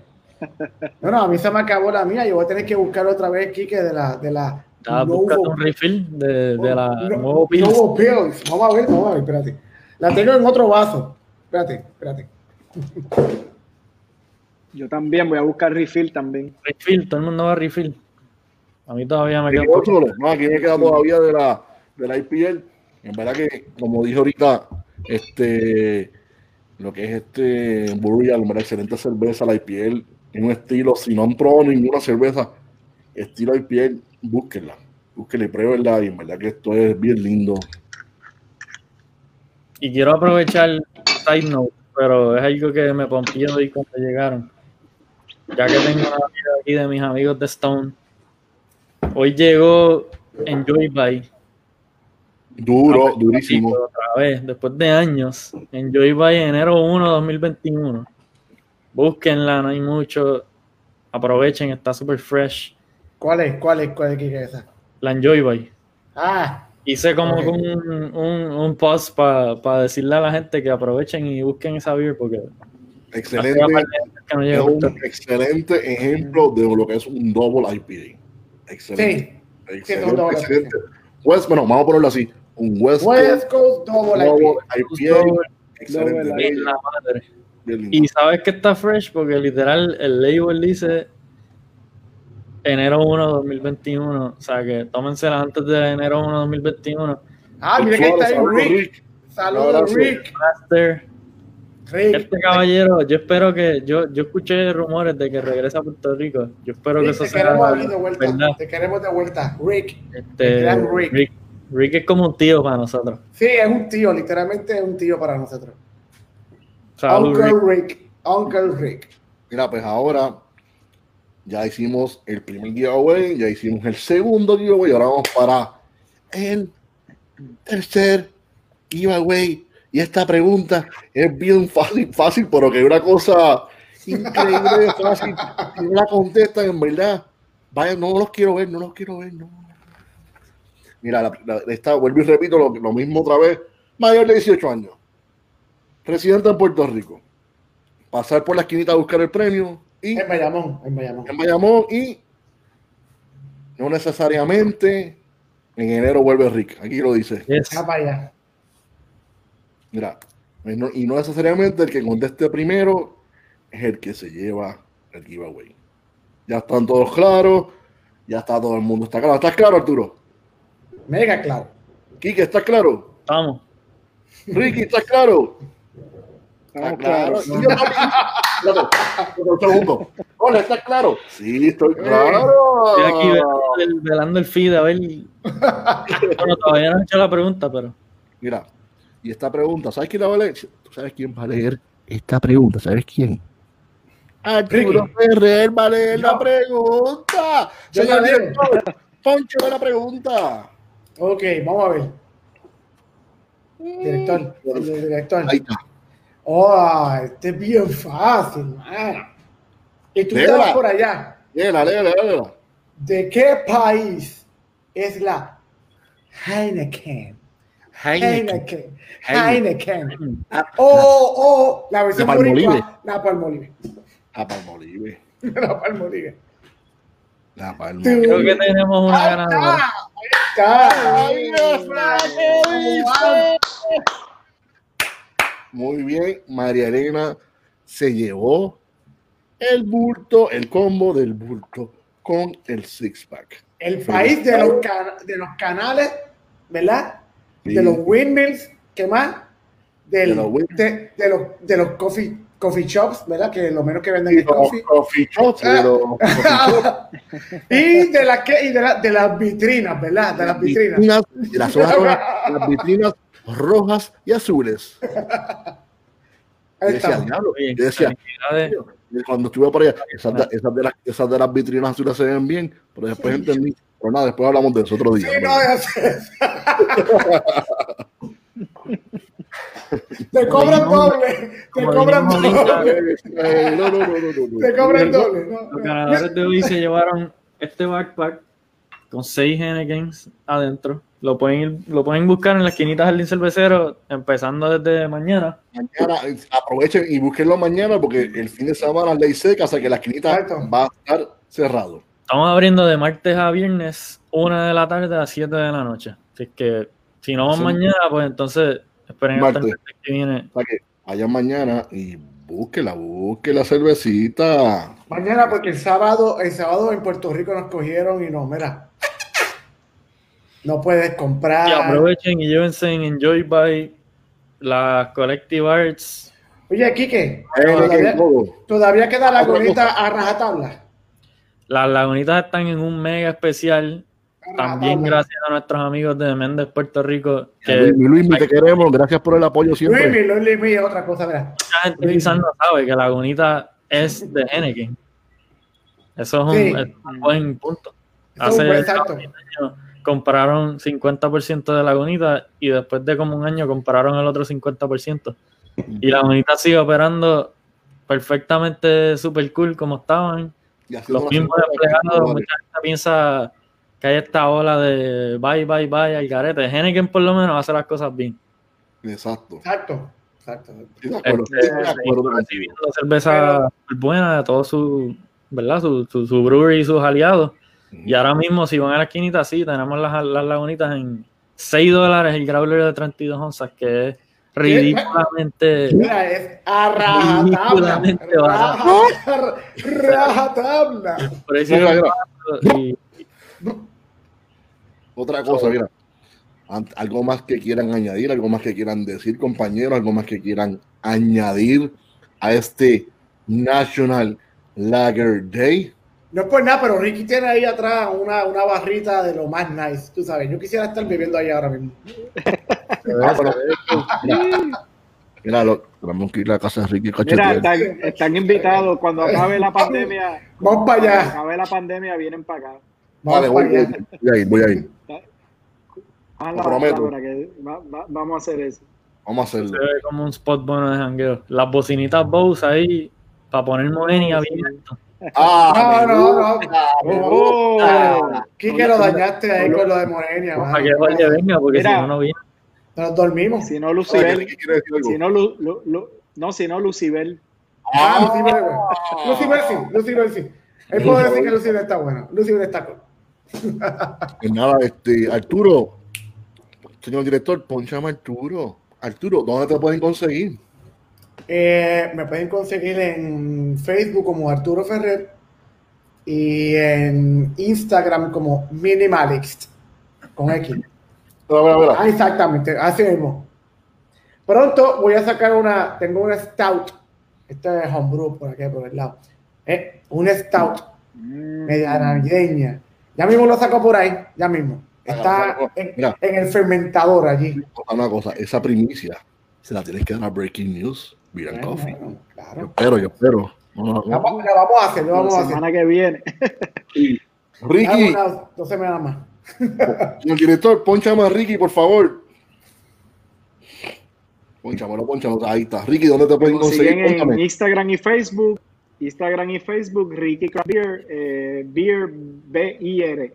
No, no, a mí se me acabó la mía, yo voy a tener que buscar otra vez, Kike, de la, de la estaba buscando un refill de, de la no, nuevo Pills. Nuevo Pills. Vamos a ver, vamos a ver, espérate. La tengo en otro vaso. Espérate, espérate. Yo también voy a buscar refill también. Refill, todo el mundo va a refill. A mí todavía me queda. No, aquí me queda todavía de la, de la IPL. En verdad que, como dije ahorita, este lo que es este Burial, una excelente cerveza, la IPL, en un estilo, si no han probado ninguna cerveza, estilo IPL, búsquenla, búsquenla y pruébenla, y en verdad que esto es bien lindo. Y quiero aprovechar side note, pero es algo que me pompió hoy cuando llegaron. Ya que tengo una vida aquí de mis amigos de Stone. Hoy llegó Enjoy By. Duro, durísimo. Otra vez, después de años. Enjoy By enero 1 2021. Búsquenla, no hay mucho. Aprovechen, está súper fresh. ¿Cuál es? ¿Cuál es? ¿Cuál es que esa? La Enjoy By. Ah. Hice como un, un, un, post para decirle a la gente que aprovechen y busquen esa beer porque. Excelente. es un excelente ejemplo de lo que es un double IPA. Excelente. Sí. Excelente. excelente. West, bueno, vamos a ponerlo así. Un West, West Coast, double, IPA. Excelente. La madre. Y sabes que está fresh porque literal el label dice enero 1 2021. O sea que tómensela antes de enero 1 2021. Ah, mira que está ahí Rick. Saludos, Rick. Master. Rick. Este caballero, yo espero que. Yo, yo escuché rumores de que regresa a Puerto Rico. Yo espero que eso te Queremos de vuelta, te queremos de vuelta. Rick. Este, Rick. Rick. es como un tío para nosotros. Sí, es un tío, literalmente es un tío para nosotros. Uncle Rick. Uncle Rick. Mira, pues ahora ya hicimos el primer giveaway, ya hicimos el segundo giveaway, ahora vamos para el tercer giveaway. Y esta pregunta es bien fácil, fácil, pero que es una cosa increíble, [laughs] fácil. Si no la contestan, en verdad, vaya, no los quiero ver, no los quiero ver, no. Mira, esta, vuelvo y repito lo, lo mismo otra vez. Mayor de 18 años, residente en Puerto Rico, pasar por la esquinita a buscar el premio, en Bayamón, en Bayamón. En Bayamón y no necesariamente en enero vuelve Rick. Aquí lo dice. Ah, Mira, y no necesariamente el que conteste primero es el que se lleva el giveaway. Ya están todos claros, ya está todo el mundo está claro. ¿Estás claro, Arturo? Mega claro. Kike, ¿estás claro? Estamos. Ricky, ¿estás claro? Estamos claro. Hola, ¿estás claro? Sí, estoy claro. Estoy aquí velando el feed a ver. bueno, todavía no he hecho la pregunta, pero. Mira, y esta pregunta, ¿sabes quién la va a leer? ¿Tú sabes quién va a leer esta pregunta? ¿Sabes quién? Arturo Ferrer va a leer la pregunta. Señor director, Poncho de la pregunta. Ok, vamos a ver. Director, director. Ahí está. Oh, este es bien fácil, man. Y tú estás por allá. Léela, léela, léela. ¿De qué país es la Heineken? Heineken. Heineken. Oh, oh, la versión la Palmolive. La Palmolive. [laughs] La Palmolive. La Palmolive. La Palmolive. Creo que tenemos una ganadora. Ahí está. Ahí está. Muy bien, María Elena se llevó el bulto, el combo del bulto con el six pack. El país de los, de los canales, ¿verdad? De los windmills, ¿qué más? de, los, de, los, de los coffee, coffee shops, ¿verdad? Que lo menos que venden es coffee. [laughs] Coffee shops, y de, la, y de, la, de las vitrinas, ¿verdad? De las vitrinas. las, las vitrinas rojas y azules. [laughs] decía, decía, cuando estuve por allá, esas de, esas, de las, esas de las vitrinas azules se ven bien, pero después entendí. Pero nada, después hablamos de eso otro día. Sí, no, [laughs] te cobran doble. Te cobran doble. No, no, no, no, Te cobran doble. Los ganadores de hoy se llevaron este backpack con seis Hennekens adentro. Lo pueden, lo pueden buscar en las esquinitas del cervecero, empezando desde mañana. Mañana, aprovechen y búsquenlo mañana porque el fin de semana ley seca, o sea que la esquinita va a estar cerrado. Estamos abriendo de martes a viernes, una de la tarde a siete de la noche. Así que si no van mañana, pues entonces esperen hasta el que viene. O sea que vayan mañana y búsquela, busque la cervecita. Mañana, porque el sábado, el sábado en Puerto Rico nos cogieron y no, mira, no puedes comprar. Y aprovechen y llévense en Enjoy by las Collective Arts. Oye, Kike, ¿todavía, ¿todavía queda la gonita a rajatabla? Las lagunitas están en un mega especial. También gracias a nuestros amigos de Méndez, Puerto Rico. Que Luis, te queremos. Gracias por el apoyo siempre. Luis, Luis, otra cosa, mira. Mucha gente quizás no sabe que la Lagunita es de Henneken. Eso es un, buen punto. Hace años compraron 50% de Lagunita y después de como un año compraron el otro 50%. Y la Lagunita sigue operando perfectamente super cool como estaban los mismos empleados, mucha gente piensa que hay esta ola de bye, bye, bye al garete. Henneken por lo menos hace las cosas bien. Exacto. Exacto. Exacto. Este, cerveza buena de todos sus, ¿verdad? Su, su, su, brewery y sus aliados. Y ahora mismo, si van a la esquinita, sí, tenemos las, las lagunitas en 6 dólares el growler de 32 onzas, que es ridículamente. Mira, es a rajatabla. Rajatabla. Otra cosa, mira. Algo más que quieran añadir, algo más que quieran decir, compañeros, algo más que quieran añadir a este National Lager Day. No es por nada, pero Ricky tiene ahí atrás una, una barrita de lo más nice, tú sabes. Yo quisiera estar viviendo ahí ahora mismo. Mira, lo, tenemos que ir a la casa de Ricky Mira, están, invitados. Cuando acabe la pandemia, vamos para allá. Cuando acabe la pandemia, vienen para acá. Vale, voy, voy, a ir, voy a ir. Lo prometo. vamos a hacer eso. Vamos a hacerlo. Se ve como un spot bueno de jangueo. Las bocinitas Bose ahí para poner morenia bien Ah, no, no, no. Oh, Kike lo dañaste ahí con lo de Morenia. Para que Jorge venga, porque si no, no viene. Nos dormimos. Si no, Lucibel. Si no, Lu, Lu, Lu, no, si no, Lucibel. Ah, ah, Lucibel. sí, Lucibel sí. Él puede decir que Lucibel está bueno. Lucibel está con. Pues nada, este, Arturo, señor director, ponchame Arturo. Arturo, ¿dónde te pueden conseguir? Eh, me pueden conseguir en Facebook como Arturo Ferrer y en Instagram como Minimalist con X. Ah, exactamente, así mismo. Pronto voy a sacar una, tengo una stout, esta es homebrew por aquí, por el lado. Eh, una stout mm. media navideña. Ya mismo lo saco por ahí, ya mismo. Está en, en, el fermentador allí. Una cosa, esa primicia se la tienes que dar a Breaking News. Beer Coffee. Yo espero, yo espero. vamos, vamos a hacer, vamos a hacer. semana que viene. Ricky. Dos semanas más. [laughs] Señor director, ponchame a Ricky, por favor. Ponchamelo, ponchamelo. Ahí está. Ricky, ¿dónde te pueden conseguir? En Instagram y Facebook. Instagram y Facebook, Ricky Beer, eh, Beer B-I-R.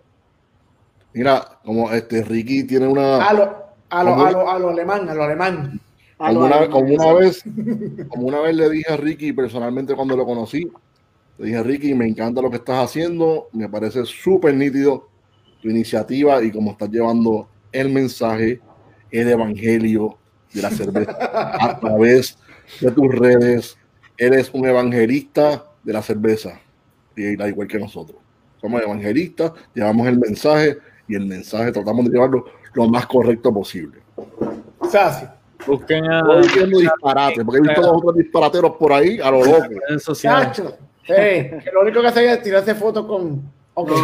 Mira, como este Ricky tiene una. A lo, a lo, a lo, a lo alemán, a lo alemán. Como una, una vez, como una vez le dije a Ricky personalmente cuando lo conocí, le dije, Ricky, me encanta lo que estás haciendo, me parece súper nítido tu iniciativa y cómo estás llevando el mensaje, el evangelio de la cerveza [laughs] a través de tus redes. Eres un evangelista de la cerveza, y da igual que nosotros. Somos evangelistas, llevamos el mensaje y el mensaje tratamos de llevarlo lo más correcto posible. Gracias. Busquen a. disparate, porque he visto los otros disparateros por ahí a lo loco. Hey, que lo único que hace es tirarse fotos con. Okay.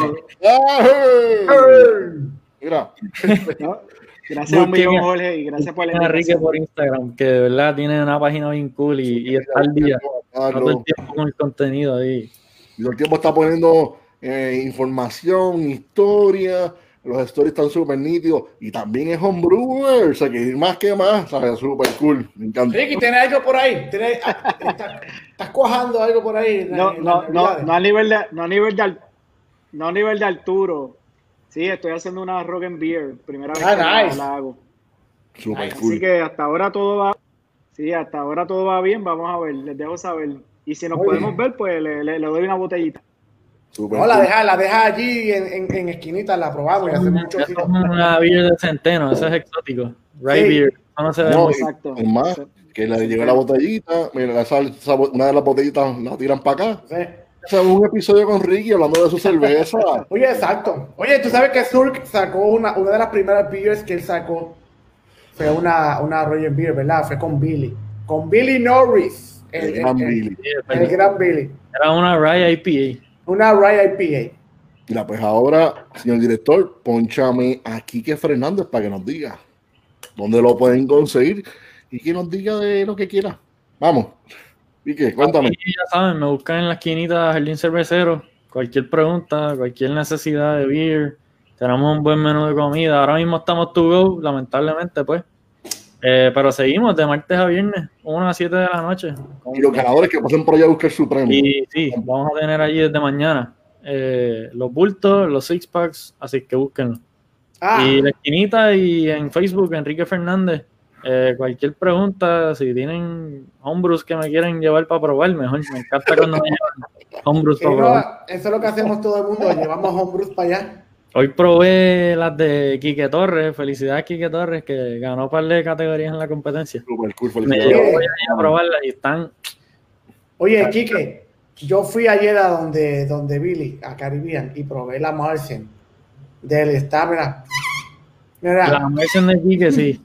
Mira. [laughs] Gracias a mi Jorge y gracias por la Enrique por Instagram, que de verdad tiene una página bien cool y, y está al día. Todo el tiempo con el contenido ahí. Y todo el tiempo está poniendo eh, información, historia los stories están súper nítidos y también es homebrewer, o sea que más que más, ¿sabes? Súper cool, me encanta. Ricky, ¿tienes algo por ahí? ¿Estás, cuajando algo por ahí? No, no, no, no a nivel de, no a nivel de, no a nivel de Arturo. Sí, estoy haciendo una rock and beer. Primera vez ah, que la hago. Así que hasta ahora todo va. Sí, hasta ahora todo va bien. Vamos a ver, les dejo saber. Y si nos podemos ver, pues le, le, doy una botellita. No, la deja, la deja allí en, en, esquinita, la probamos y hacemos mucho Es una beer de centeno, eso es exótico. Right beer. No se ve no, exacto. Es más, que le llega la botellita, mira, esa, una de las botellitas la tiran para acá. O sea, un episodio con Ricky hablando de su [laughs] cerveza. Oye, exacto. Oye, tú sabes que Surk sacó una, una de las primeras beers que él sacó. Fue una, una Roger Beer, ¿verdad? Fue con Billy. Con Billy Norris. El, gran Billy. El, gran Billy. Era una Rye IPA. Una Rye IPA. Mira, pues ahora, señor director, ponchame a Quique Fernández para que nos diga dónde lo pueden conseguir y que nos diga de lo que quiera. Vamos. Quique, cuéntame. ya saben, me buscan en la esquinita Jardín Cervecero. Cualquier pregunta, cualquier necesidad de beer. Tenemos un buen menú de comida. Ahora mismo estamos to go, lamentablemente, pues. Eh, pero seguimos de martes a viernes, 1 a 7 de la noche. Y los ganadores que pasen por allá a buscar su premio. Y sí, vamos a tener allí desde mañana eh, los bultos, los six packs, así que búsquenlo. Ah. Y la esquinita y en Facebook, Enrique Fernández. Eh, cualquier pregunta, si tienen homebrews que me quieren llevar para probar, mejor. Me encanta cuando me [laughs] llevan homebrews para probar. Eso es lo que hacemos todo el mundo, llevamos homebrews para allá. Hoy probé las de Quique Torres. Felicidades, Quique Torres, que ganó un par de categorías en la competencia. Me llevo a probarlas y están. Oye, Quique, yo fui ayer a donde, donde Billy, a Caribbean, y probé la Martian del está, mira. La Martian de Quique, sí.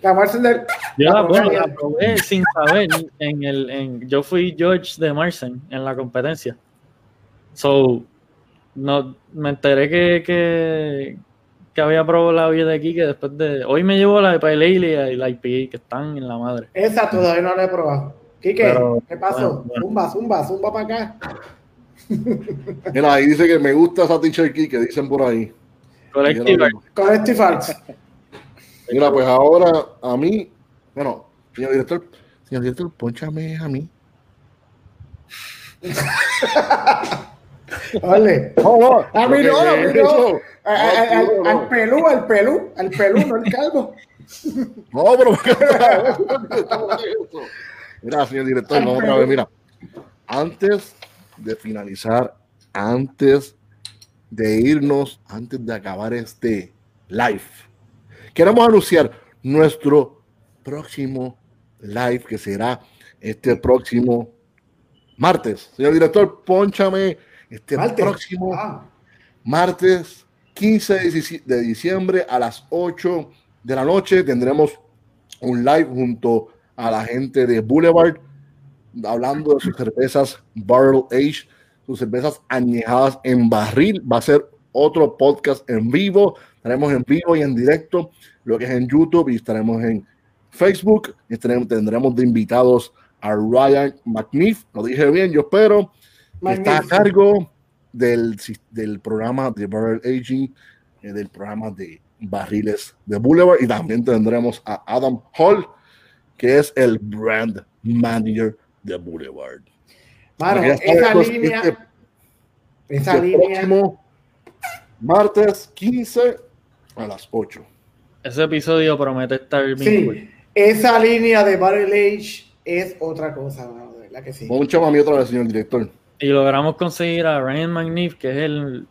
La Martian del. Yo la, bueno, la probé sin saber. En el, en, yo fui George de Martian en la competencia. So, no, me enteré que, que, que había probado la vida de aquí, que después de... Hoy me llevo la de Pale y la IPA, que están en la madre. Esa todavía no la he probado. Quique, ¿qué pasó? Zumba, zumba, zumba para acá. [laughs] Mira, ahí dice que me gusta esa t-shirt que dicen por ahí. Collective Arts. [laughs] Mira, pues ahora a mí, bueno, señor director, señor director, ponchame a mí. [laughs] Vale. A mí no, a mí no. Al pelú, al pelú, al pelú, no al calvo. No, pero. mira, señor director, no, otra vez, mira. Antes de finalizar, antes de irnos, antes de acabar este live, queremos anunciar nuestro próximo live que será este próximo martes. Señor director, ponchame este próximo ah. martes 15 de diciembre a las 8 de la noche tendremos un live junto a la gente de Boulevard hablando de sus cervezas Barrel Age, sus cervezas añejadas en barril. Va a ser otro podcast en vivo. Estaremos en vivo y en directo, lo que es en YouTube y estaremos en Facebook. Y tendremos de invitados a Ryan McNiff. Lo dije bien, yo espero. Está a cargo del, del programa de Barrel Aging, eh, del programa de barriles de Boulevard. Y también tendremos a Adam Hall, que es el brand manager de Boulevard. esa línea. Este, esa este línea. martes 15 a las 8. Ese episodio promete estar sí, Esa línea de Barrel Age es otra cosa, de verdad que sí. Mucho mami otra vez, señor director y logramos conseguir a Ryan McNiff, que es el,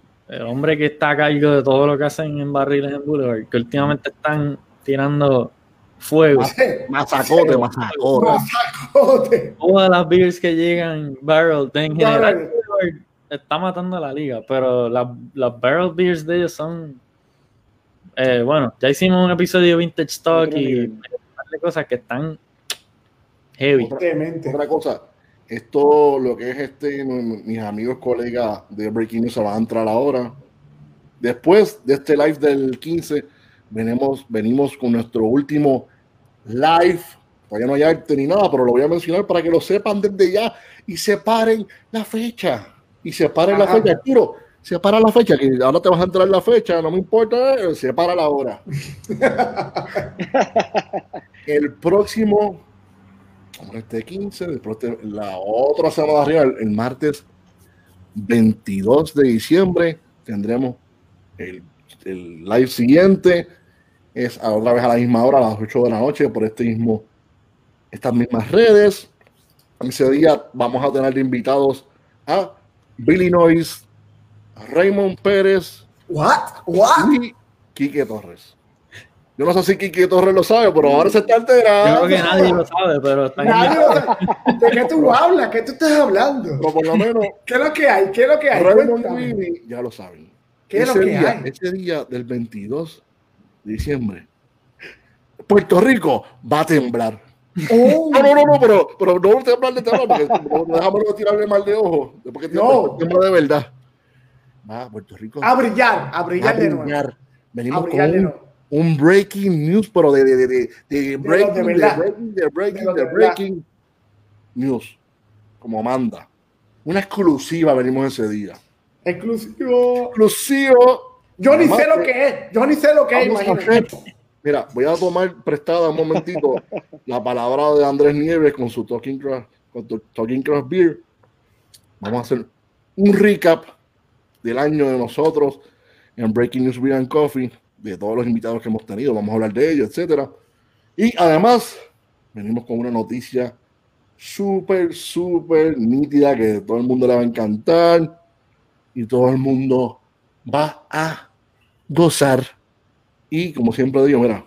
hombre que está a cargo de todo lo que hacen en barriles en Boulevard, que últimamente están tirando fuego. [laughs] Masacote, masacote. Todas las beers que llegan barrel, en general, está matando a la liga, pero las, barrel beers de ellos son. Eh, bueno, ya hicimos un episodio de Vintage Stock y cosas que están heavy. otra cosa, esto, lo que es este, mis amigos, colegas de Breaking News se van a entrar ahora. Después de este live del 15, venimos, venimos con nuestro último live. Todavía no hay ni nada, pero lo voy a mencionar para que lo sepan desde ya y separen la fecha. Y separen la fecha, tiro. Separa la fecha, que ahora te vas a entrar la fecha, no me importa, separa la hora. El próximo este 15, después la otra semana arriba, el, martes 22 de diciembre tendremos el, el live siguiente. Es otra vez a la misma hora, a las 8 de la noche, por este mismo, estas mismas redes. Ese día vamos a tener invitados a Billy Noise, Raymond Pérez What? What? y Quique Torres. Yo no sé si Quique Torres lo sabe, pero ahora se está enterando. Yo creo que nadie lo sabe, pero está Nadie lo sabe. ¿De qué tú hablas? ¿Qué tú estás hablando? Pero por lo menos ¿Qué es lo que hay? ¿Qué es lo que hay? Ya lo saben. ¿Qué es ese lo que día, hay? Ese día del 22 de diciembre, Puerto Rico va a temblar. Oh, No, no, no, no, pero, pero no te hablar de temblar, porque no, dejamos de tirarle mal de ojo, porque No. tiembla de verdad. Va, Puerto Rico a brillar, a a brillar de nuevo. Venimos A con brillar de nuevo. Un breaking news, pero de, de, de, de, breaking, de, breaking, de breaking, De breaking news, como manda. Una exclusiva venimos ese día. Exclusivo. Exclusivo. Yo ni sé lo que- es. Yo ni sé lo que es. Mira, voy a tomar prestada un momentito [laughs] la palabra de Andrés Nieves con su Talking Craft, con tu Talking Craft Beer. Vamos a hacer un recap del año de nosotros en Breaking News Beer and Coffee, de todos los invitados que hemos tenido. Vamos a hablar de ellos, etcétera. Y además, venimos con una noticia súper, súper nítida que todo el mundo le va a encantar y todo el mundo va a gozar. Y como siempre digo, mira,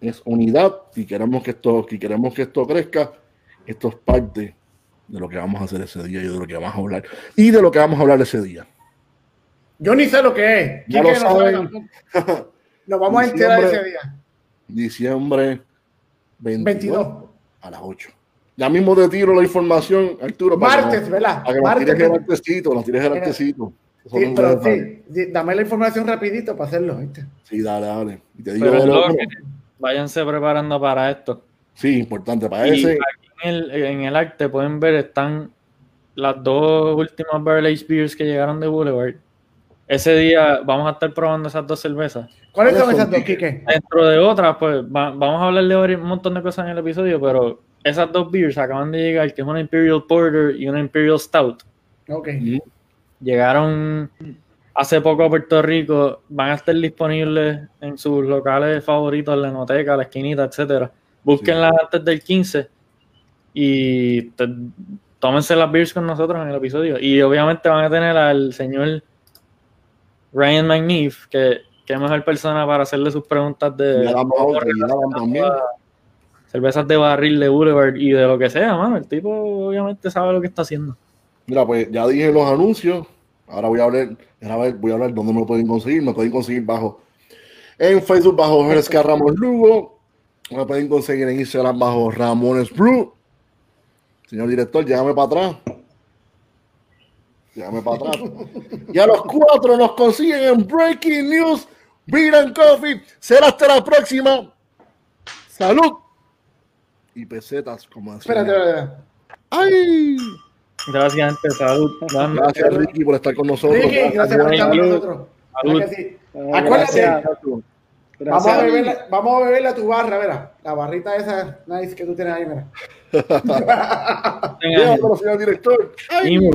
es unidad y queremos que esto, y queremos que esto crezca. Esto es parte de lo que vamos a hacer ese día y de lo que vamos a hablar. Y de lo que vamos a hablar ese día. Yo ni sé lo que es. Lo no sabe saben. Nos vamos a enterar ese día. Diciembre 22, 22. a las 8. Ya mismo te tiro la información, Arturo. para que Martes, no- ¿verdad? Para que nos Martes. tires el artecito, nos tires el artecito. Sí, pero dame la información rapidito para hacerlo. ¿viste? Sí, dale, dale. Y te digo Pero lo lo que- váyanse preparando para esto. Sí, importante. Para Y ese, aquí en el, en el arte pueden ver, están las dos últimas Barrel Beers que llegaron de Boulevard. Ese día vamos a estar probando esas dos cervezas. ¿Cuáles son ¿Cuáles esas dos, Quique? Quique? Dentro de otras, pues va- vamos a hablar de un montón de cosas en el episodio, pero esas dos beers acaban de llegar, que es una Imperial Porter y una Imperial Stout. Ok. Llegaron hace poco a Puerto Rico, van a estar disponibles en sus locales favoritos, la enoteca, la esquinita, etcétera. Búsquenlas antes del 15 y te- tómense las beers con nosotros en el episodio. Y obviamente van a tener al señor Ryan McNeef, que qué mejor persona para hacerle sus preguntas de cervezas de barril de Boulevard y de lo que sea, mano. El tipo obviamente sabe lo que está haciendo. Mira, pues ya dije los anuncios. Ahora voy a hablar, ahora voy- a hablar dónde me lo pueden conseguir. Me pueden conseguir bajo en Facebook bajo Jerezca Ramos Lugo. Me pueden conseguir en Instagram bajo Ramones Brew. Señor director, llámame para atrás. Llámame para atrás. y a los cuatro nos consiguen en Breaking News, Beer and Coffee. Será hasta la próxima. Salud. Y pesetas, como decía. Espérate, espérate. ¡Ay! Gracias, gente. Salud. Gracias, Ricky, por estar con nosotros. Ricky, gracias por estar con nosotros. Salud. Acuérdate, gracias. vamos a, Gracias. beberle, vamos a beberle a tu barra, mira. La barrita esa nice que tú tienes ahí, mira. [laughs] Tengan- Llévatelo, señor director. ¡Ay!